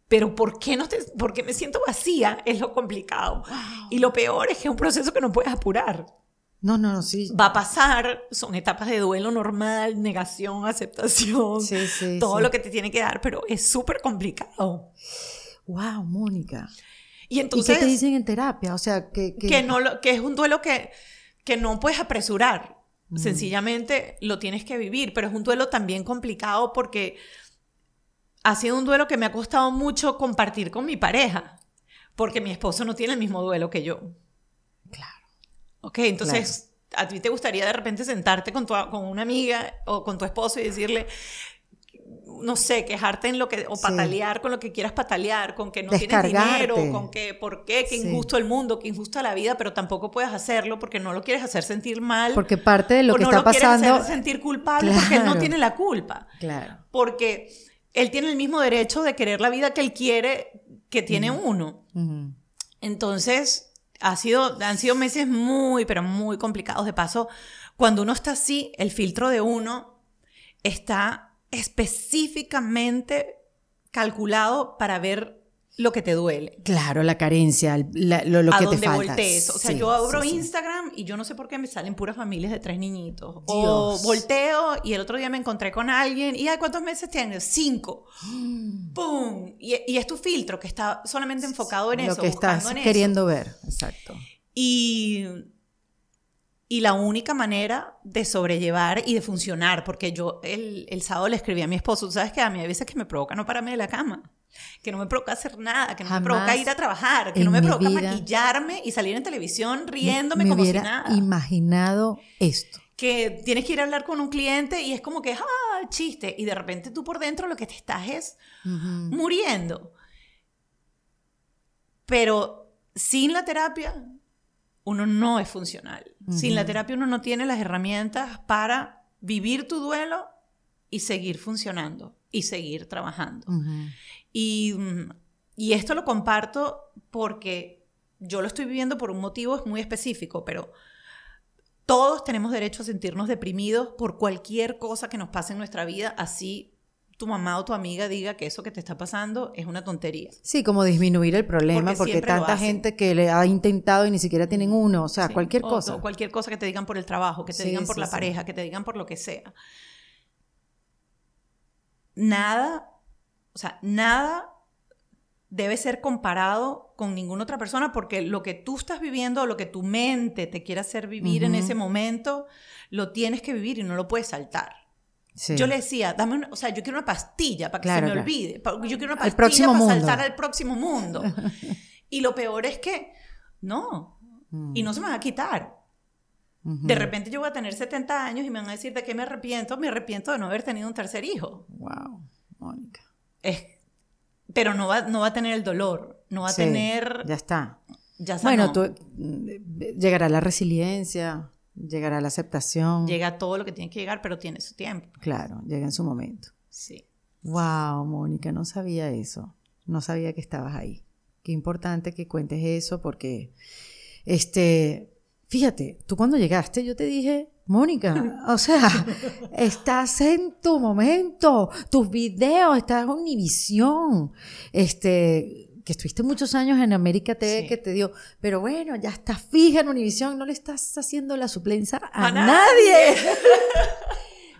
Speaker 1: Pero ¿por qué, no te, ¿por qué me siento vacía? Es lo complicado. Y lo peor es que es un proceso que no puedes apurar.
Speaker 2: No, no, no, sí.
Speaker 1: Va a pasar, son etapas de duelo normal, negación, aceptación,
Speaker 2: Sí, sí,
Speaker 1: todo
Speaker 2: sí.
Speaker 1: lo que te tiene que dar, pero es súper complicado.
Speaker 2: Wow, Mónica.
Speaker 1: Y
Speaker 2: ¿Y
Speaker 1: entonces,
Speaker 2: qué te dicen en terapia? O sea, que... que-
Speaker 1: que, no lo- que es un duelo que, que no puedes apresurar.
Speaker 2: Mm.
Speaker 1: Sencillamente lo tienes que vivir, pero es un duelo también complicado porque ha sido un duelo que me ha costado mucho compartir con mi pareja, porque mi esposo no tiene el mismo duelo que yo.
Speaker 2: Claro.
Speaker 1: Ok, entonces a ti te gustaría de repente sentarte con, tu, con una amiga o con tu esposo y decirle, no sé, quejarte en lo que, o
Speaker 2: Sí.
Speaker 1: patalear con lo que quieras patalear, con que no tienes dinero, con que, ¿por qué? Que
Speaker 2: Sí.
Speaker 1: injusto el mundo, que injusta la vida, pero tampoco puedes hacerlo porque no lo quieres hacer sentir mal.
Speaker 2: Porque parte de lo
Speaker 1: o
Speaker 2: que
Speaker 1: no
Speaker 2: está
Speaker 1: lo quieres
Speaker 2: pasando...
Speaker 1: hacer sentir culpable porque él no
Speaker 2: Claro.
Speaker 1: tiene la culpa.
Speaker 2: Claro.
Speaker 1: Porque él tiene el mismo derecho de querer la vida que él quiere que tiene uno.
Speaker 2: Ujú.
Speaker 1: Entonces, ha sido, han sido meses muy, pero muy complicados. De paso, cuando uno está así, el filtro de uno está específicamente calculado para ver lo que te duele.
Speaker 2: Claro, la carencia, la- lo, lo
Speaker 1: a
Speaker 2: que te falta.
Speaker 1: voltees. O sea,
Speaker 2: Sí,
Speaker 1: yo abro
Speaker 2: sí, sí.
Speaker 1: Instagram y yo no sé por qué me salen puras familias de tres niñitos. O volteo y el otro día me encontré con alguien y ay, ¿cuántos meses tienes? Cinco. ¡Pum! Y, y es tu filtro que está solamente enfocado en
Speaker 2: Lo
Speaker 1: eso,
Speaker 2: que
Speaker 1: buscando
Speaker 2: estás
Speaker 1: en eso.
Speaker 2: queriendo ver. Exacto.
Speaker 1: Y, y la única manera de sobrellevar y de funcionar, porque yo el, el sábado le escribí a mi esposo, "Tú sabes que a mí hay veces que me provoca no pararme de la cama, que no me provoca hacer nada, que no
Speaker 2: Jamás
Speaker 1: me provoca ir a trabajar, que no me provoca
Speaker 2: vida
Speaker 1: maquillarme y salir en televisión riéndome
Speaker 2: me
Speaker 1: como si nada.
Speaker 2: imaginado esto.
Speaker 1: Que tienes que ir a hablar con un cliente y es como que, ah, chiste, y de repente tú por dentro lo que te estás es muriendo. Pero sin la terapia, uno no es funcional. Sin la terapia, uno no tiene las herramientas para vivir tu duelo y seguir funcionando y seguir trabajando. Y, mm, y esto lo comparto porque yo lo estoy viviendo por un motivo muy específico, pero todos tenemos derecho a sentirnos deprimidos por cualquier cosa que nos pase en nuestra vida, así tu mamá o tu amiga diga que eso que te está pasando es una tontería.
Speaker 2: Sí, como disminuir el problema,
Speaker 1: Porque
Speaker 2: tanta gente que le ha intentado y ni siquiera tienen uno, o sea,
Speaker 1: Sí,
Speaker 2: cualquier
Speaker 1: o-
Speaker 2: cosa.
Speaker 1: O cualquier cosa que te digan por el trabajo, que te
Speaker 2: Sí,
Speaker 1: digan por
Speaker 2: sí,
Speaker 1: la pareja, que te digan por lo que sea. Nada, o sea, nada debe ser comparado con ninguna otra persona porque lo que tú estás viviendo, lo que tu mente te quiere hacer vivir en ese momento, lo tienes que vivir y no lo puedes saltar.
Speaker 2: Sí.
Speaker 1: Yo le decía, dame una, o sea, yo quiero una pastilla para que
Speaker 2: Claro,
Speaker 1: se me
Speaker 2: claro.
Speaker 1: olvide. Yo quiero una pastilla para
Speaker 2: mundo.
Speaker 1: saltar al próximo mundo. y lo peor es que, no,
Speaker 2: Mm.
Speaker 1: y no se me va a quitar. De repente yo voy a tener 70 años y me van a decir de qué me arrepiento. Me arrepiento de no haber tenido un tercer hijo.
Speaker 2: Wow, Mónica.
Speaker 1: Es, pero no va, no va a tener el dolor. No va a tener...
Speaker 2: Ya está.
Speaker 1: Ya
Speaker 2: Bueno,
Speaker 1: sanó.
Speaker 2: tú, mm, llegará la resiliencia, llegará la aceptación.
Speaker 1: Llega todo lo que tiene que llegar, pero tiene su tiempo.
Speaker 2: Claro, llega en su momento.
Speaker 1: Sí.
Speaker 2: Wow, Mónica, no sabía eso. No sabía que estabas ahí. Qué importante que cuentes eso porque, este, fíjate, tú cuando llegaste yo te dije, Mónica, o sea, estás en tu momento, tus videos, estás en Univisión, este, que estuviste muchos años en América TV
Speaker 1: Sí.
Speaker 2: que te dio, pero bueno, ya estás fija en Univisión, no le estás haciendo la suplencia a,
Speaker 1: A
Speaker 2: nadie.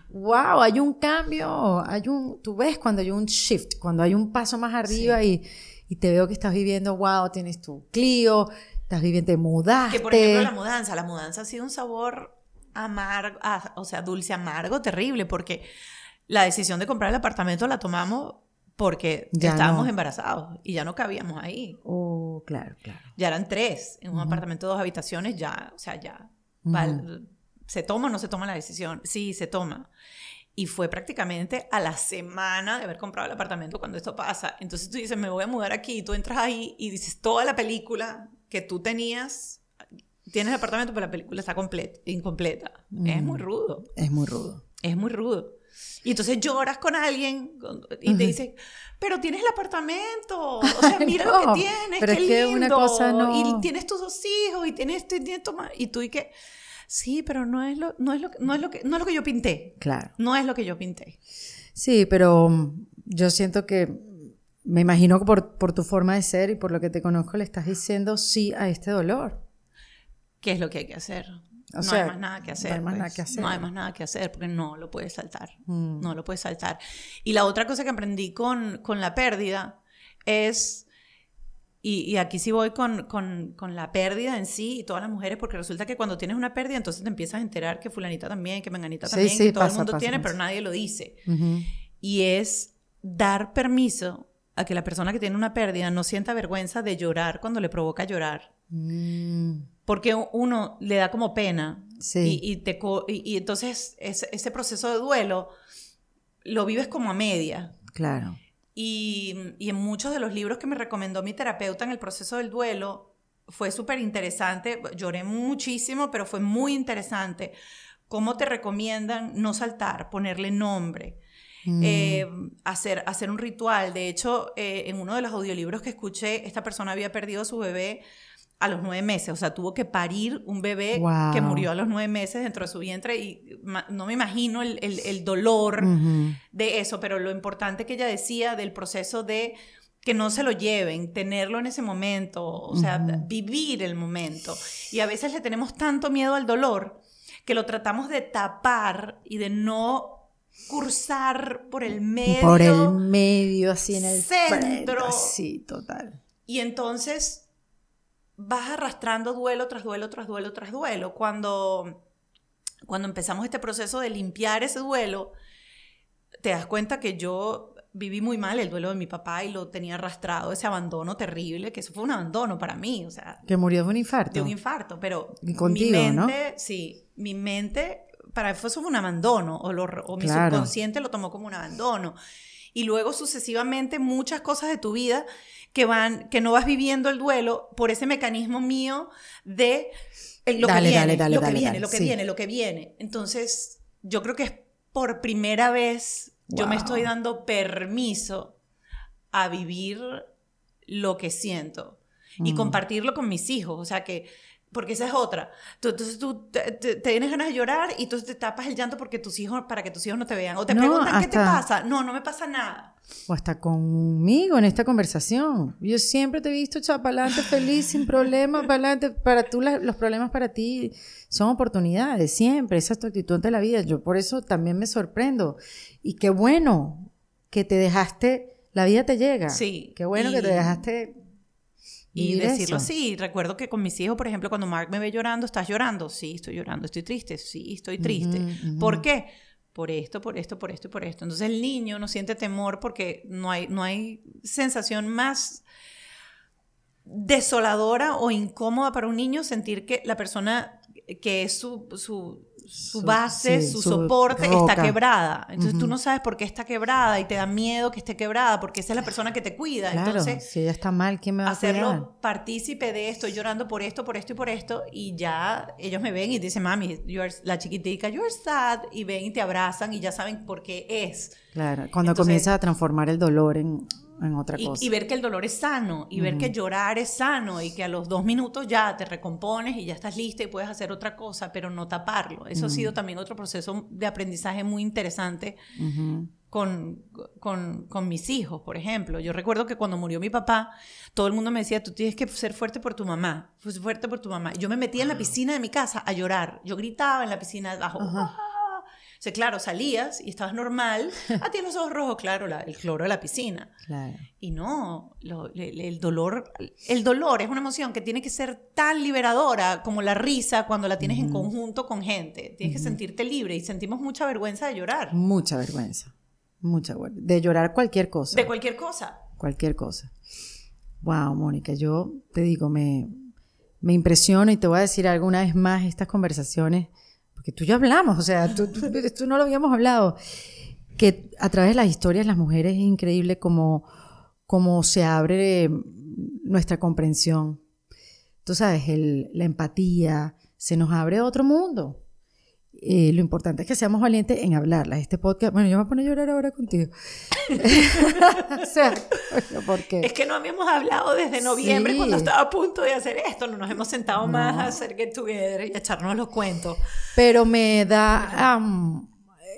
Speaker 2: Wow, hay un cambio, hay un, tú ves cuando hay un shift, cuando hay un paso más arriba y, y te veo que estás viviendo, wow, tienes tu Clio, estás viviendo, te mudaste.
Speaker 1: Que por ejemplo la mudanza, la mudanza ha sido un sabor amargo, ah, o sea, dulce amargo, terrible, porque la decisión de comprar el apartamento la tomamos porque
Speaker 2: Ya
Speaker 1: estábamos
Speaker 2: no.
Speaker 1: embarazados y ya no cabíamos ahí.
Speaker 2: Oh, claro, claro.
Speaker 1: Ya eran tres en un apartamento de dos habitaciones, ya, o sea, ya. val- ¿Se toma o no se toma la decisión? Sí, se toma. Y fue prácticamente a la semana de haber comprado el apartamento cuando esto pasa. Entonces tú dices, me voy a mudar aquí, y tú entras ahí y dices, toda la película que tú tenías, tienes el apartamento, pero la película está completa, incompleta. Es muy rudo,
Speaker 2: Es muy rudo.
Speaker 1: es muy rudo. Y entonces lloras con alguien y te dice, pero tienes el apartamento, o sea, mira lo que tienes,
Speaker 2: pero
Speaker 1: qué
Speaker 2: es que
Speaker 1: lindo,
Speaker 2: una cosa no-
Speaker 1: y tienes tus dos hijos, y tienes esto, y tienes tu y tú y que, sí, pero no es lo, no es lo, que- no es lo que, no es lo que yo pinté,
Speaker 2: Claro.
Speaker 1: no es lo que yo pinté.
Speaker 2: Sí, pero mm, yo siento que me imagino que por, por tu forma de ser y por lo que te conozco le estás diciendo sí a este dolor.
Speaker 1: ¿Qué es lo que hay que hacer?
Speaker 2: O
Speaker 1: no
Speaker 2: sea,
Speaker 1: hay más nada que hacer.
Speaker 2: No hay más
Speaker 1: pues.
Speaker 2: nada que hacer.
Speaker 1: No hay más nada que hacer porque no lo puedes saltar.
Speaker 2: Mm.
Speaker 1: No lo puedes saltar. Y la otra cosa que aprendí con, con la pérdida es, y, y aquí sí voy con, con, con la pérdida en sí y todas las mujeres, porque resulta que cuando tienes una pérdida, entonces te empiezas a enterar que fulanita también, que menganita
Speaker 2: Sí,
Speaker 1: también,
Speaker 2: sí,
Speaker 1: que todo
Speaker 2: pasa,
Speaker 1: el mundo
Speaker 2: pasa,
Speaker 1: tiene,
Speaker 2: pasa.
Speaker 1: pero nadie lo dice. Y es dar permiso a que la persona que tiene una pérdida no sienta vergüenza de llorar cuando le provoca llorar.
Speaker 2: Mm,
Speaker 1: Porque uno le da como pena.
Speaker 2: Sí.
Speaker 1: Y, y te, co- y, y entonces ese, ese proceso de duelo lo vives como a media.
Speaker 2: claro.
Speaker 1: Y, y en muchos de los libros que me recomendó mi terapeuta en el proceso del duelo, fue súper interesante. Lloré muchísimo, pero fue muy interesante. Cómo te recomiendan no saltar, ponerle nombre.
Speaker 2: Mm,
Speaker 1: eh, hacer, hacer un ritual. De hecho, eh, en uno de los audiolibros que escuché, esta persona había perdido a su bebé a los nueve meses, o sea, tuvo que parir un bebé
Speaker 2: Wow.
Speaker 1: que murió a los nueve meses dentro de su vientre y no me imagino el, el- el dolor de eso, pero lo importante que ella decía del proceso de que no se lo lleven, tenerlo en ese momento, o sea, vivir el momento. Y a veces le tenemos tanto miedo al dolor que lo tratamos de tapar y de no cursar por el medio.
Speaker 2: Por el medio, así en el
Speaker 1: centro.
Speaker 2: Sí, total.
Speaker 1: Y entonces vas arrastrando duelo tras duelo, tras duelo, tras duelo. Cuando, cuando empezamos este proceso de limpiar ese duelo, te das cuenta que yo viví muy mal el duelo de mi papá y lo tenía arrastrado, ese abandono terrible, que eso fue un abandono para mí, o sea,
Speaker 2: Que murió de un infarto.
Speaker 1: de un infarto, pero
Speaker 2: Y contigo,
Speaker 1: mi
Speaker 2: ¿no?
Speaker 1: mente, sí, mi mente, para eso fue un abandono, o, lo- o mi
Speaker 2: Claro.
Speaker 1: subconsciente lo tomó como un abandono. Y luego sucesivamente muchas cosas de tu vida que van, que no vas viviendo el duelo por ese mecanismo mío de eh, lo
Speaker 2: Dale,
Speaker 1: que viene,
Speaker 2: dale, dale,
Speaker 1: lo que viene, lo que
Speaker 2: sí.
Speaker 1: viene, lo que viene. Entonces, yo creo que es por primera vez yo me
Speaker 2: Wow.
Speaker 1: estoy dando permiso a vivir lo que siento y
Speaker 2: Mm.
Speaker 1: compartirlo con mis hijos. O sea que, porque esa es otra. Tú, entonces tú te, te- te tienes ganas de llorar y entonces te tapas el llanto porque tus hijos, para que tus hijos no te vean. O te
Speaker 2: No,
Speaker 1: preguntan qué te pasa. No, no me pasa nada.
Speaker 2: O hasta conmigo en esta conversación. Yo siempre te he visto adelante feliz, sin problemas, para adelante. Para tú, la- los problemas para ti son oportunidades, siempre. Esa es tu actitud ante la vida. Yo por eso también me sorprendo. Y qué bueno que te dejaste, la vida te llega.
Speaker 1: Sí,
Speaker 2: Qué bueno que te dejaste.
Speaker 1: Y decirlo
Speaker 2: eso.
Speaker 1: así. Recuerdo que con mis hijos, por ejemplo, cuando Mark me ve llorando, ¿estás llorando? Sí, estoy llorando. ¿Estoy triste? Sí, estoy triste. ¿Por qué? Por esto, por esto, por esto y por esto. Entonces el niño no siente temor porque no hay, no hay sensación más desoladora o incómoda para un niño sentir que la persona que es su, su, su base,
Speaker 2: sí,
Speaker 1: su,
Speaker 2: su
Speaker 1: soporte
Speaker 2: roca.
Speaker 1: está quebrada. Entonces tú no sabes por qué está quebrada y te da miedo que esté quebrada porque esa es la persona que te cuida.
Speaker 2: Claro,
Speaker 1: Entonces
Speaker 2: si ella está mal, ¿quién me va a cuidar?
Speaker 1: hacerlo partícipe de esto, llorando por esto, por esto y por esto, y ya ellos me ven y dicen, mami, you are- la chiquitica, you're sad, y ven y te abrazan y ya saben por qué es.
Speaker 2: Claro, cuando
Speaker 1: Entonces-
Speaker 2: comienzas a transformar el dolor en, en otra
Speaker 1: Y,
Speaker 2: cosa.
Speaker 1: y ver que el dolor es sano, y ver que llorar es sano, y que a los dos minutos ya te recompones y ya estás lista y puedes hacer otra cosa, pero no taparlo. Eso ha sido también otro proceso de aprendizaje muy interesante con, con, con mis hijos, por ejemplo. Yo recuerdo que cuando murió mi papá, todo el mundo me decía, tú tienes que ser fuerte por tu mamá, pues fuerte por tu mamá. Yo me metía en la piscina de mi casa a llorar. Yo gritaba en la piscina abajo.
Speaker 2: Ajá.
Speaker 1: O sea, claro, salías y estabas normal. Ah, tienes los ojos rojos, claro, la- el cloro de la piscina.
Speaker 2: Claro.
Speaker 1: Y no, lo- el, el dolor, el dolor es una emoción que tiene que ser tan liberadora como la risa cuando la tienes en conjunto con gente. Tienes que sentirte libre y sentimos mucha vergüenza de llorar,
Speaker 2: Mucha vergüenza. Mucha vergüenza. De llorar cualquier cosa.
Speaker 1: de cualquier cosa.
Speaker 2: cualquier cosa. Wow, Mónica, yo te digo, me, me impresiona y te voy a decir alguna vez más estas conversaciones, porque tú y yo hablamos, o sea, tú, tú- tú no lo habíamos hablado, que a través de las historias de las mujeres es increíble como, como se abre nuestra comprensión. Tú sabes, el- la empatía, se nos abre otro mundo. Eh, lo importante es que seamos valientes en hablarlas. Este podcast, bueno, yo me voy a poner a llorar ahora contigo. o sea, coño, ¿por qué?
Speaker 1: Es que no habíamos hablado desde noviembre
Speaker 2: Sí.
Speaker 1: cuando estaba a punto de hacer esto. No nos hemos sentado más
Speaker 2: No.
Speaker 1: a hacer get together y a echarnos los cuentos.
Speaker 2: Pero me da, am,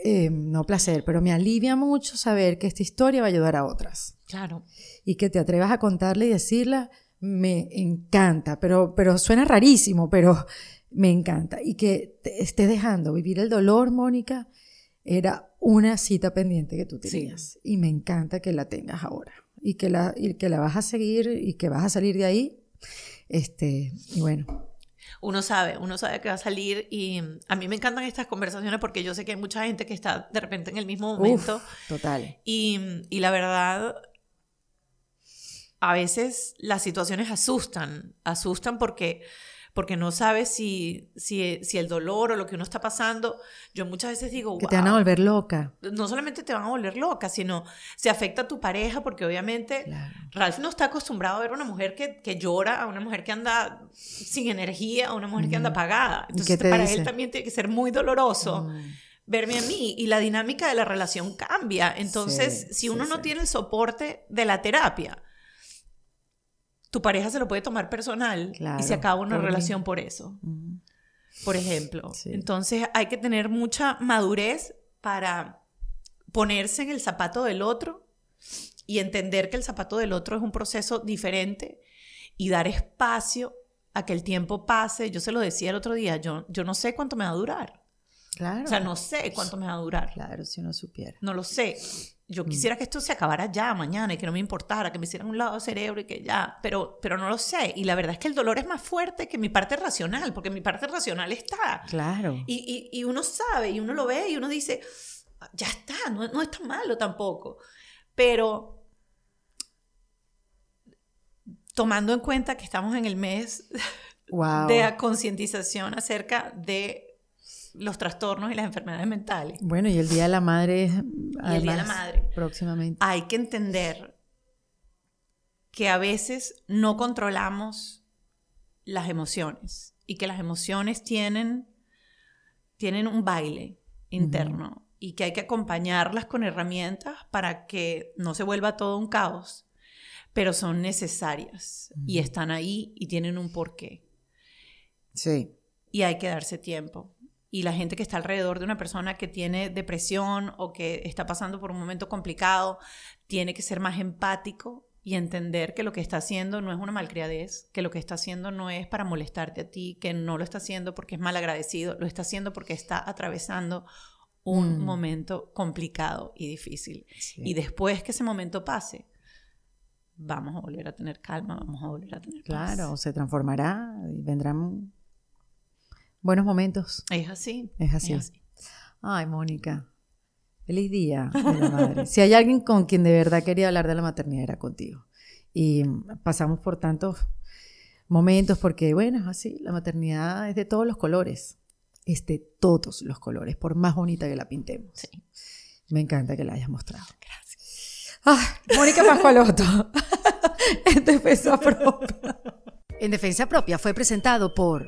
Speaker 2: eh, no placer, pero me alivia mucho saber que esta historia va a ayudar a otras.
Speaker 1: Claro.
Speaker 2: Y que te atrevas a contarla y decirla, me encanta. Pero, pero suena rarísimo, pero Me encanta. Y que te estés dejando vivir el dolor, Mónica, era una cita pendiente que tú tenías. Y me encanta que la tengas ahora. Y que la, y que la vas a seguir y que vas a salir de ahí. Este, y bueno,
Speaker 1: uno sabe, uno sabe que va a salir y a mí me encantan estas conversaciones porque yo sé que hay mucha gente que está de repente en el mismo momento.
Speaker 2: total.
Speaker 1: Y, y la verdad, a veces las situaciones asustan, asustan porque porque no sabes si, si, si, el dolor o lo que uno está pasando, yo muchas veces digo,
Speaker 2: que te van a volver loca.
Speaker 1: No solamente te van a volver loca, sino se afecta a tu pareja porque obviamente Ralph no está acostumbrado a ver a una mujer que, que, llora, a una mujer que anda sin energía, a una mujer que anda apagada. Entonces para él también tiene que ser muy doloroso. Mm. verme a mí y la dinámica de la relación cambia. Entonces, si uno no tiene el soporte de la terapia, tu pareja se lo puede tomar personal y se acaba una relación por eso. Por ejemplo. Entonces hay que tener mucha madurez para ponerse en el zapato del otro y entender que el zapato del otro es un proceso diferente y dar espacio a que el tiempo pase. Yo se lo decía el otro día, yo, yo no sé cuánto me va a durar. Claro. O sea, no sé cuánto me va a durar.
Speaker 2: Claro, si uno supiera.
Speaker 1: No lo sé. Yo mm. quisiera que esto se acabara ya mañana y que no me importara, que me hicieran un lado del cerebro y que ya, pero, pero no lo sé. Y la verdad es que el dolor es más fuerte que mi parte racional, porque mi parte racional está.
Speaker 2: Claro.
Speaker 1: Y, y, uno sabe, y uno lo ve, y uno dice, ya está, no, no es tan malo tampoco. Pero tomando en cuenta que estamos en el mes de concientización acerca de los trastornos y las enfermedades mentales.
Speaker 2: Bueno, y el Día de la Madre
Speaker 1: y el Día de la Madre.
Speaker 2: Próximamente.
Speaker 1: Hay que entender que a veces no controlamos las emociones y que las emociones tienen, tienen un baile interno y que hay que acompañarlas con herramientas para que no se vuelva todo un caos, pero son necesarias y están ahí y tienen un porqué.
Speaker 2: Sí.
Speaker 1: Y hay que darse tiempo y la gente que está alrededor de una persona que tiene depresión o que está pasando por un momento complicado tiene que ser más empático y entender que lo que está haciendo no es una malcriadez, que lo que está haciendo no es para molestarte a ti, que no lo está haciendo porque es mal agradecido, lo está haciendo porque está atravesando un mm. momento complicado y difícil. Y después que ese momento pase, vamos a volver a tener calma, vamos a volver a tener
Speaker 2: paz. Claro, se transformará y vendrán buenos momentos.
Speaker 1: Es así.
Speaker 2: Es así. Ay, Mónica. Feliz día madre. si hay alguien con quien de verdad quería hablar de la maternidad era contigo. Y pasamos por tantos momentos porque, bueno, es así, la maternidad es de todos los colores. Es de todos los colores, por más bonita que la pintemos. Sí. Me encanta que la hayas mostrado.
Speaker 1: Gracias.
Speaker 2: Ay, Mónica Pascualoto. en Defensa Propia. En Defensa Propia fue presentado por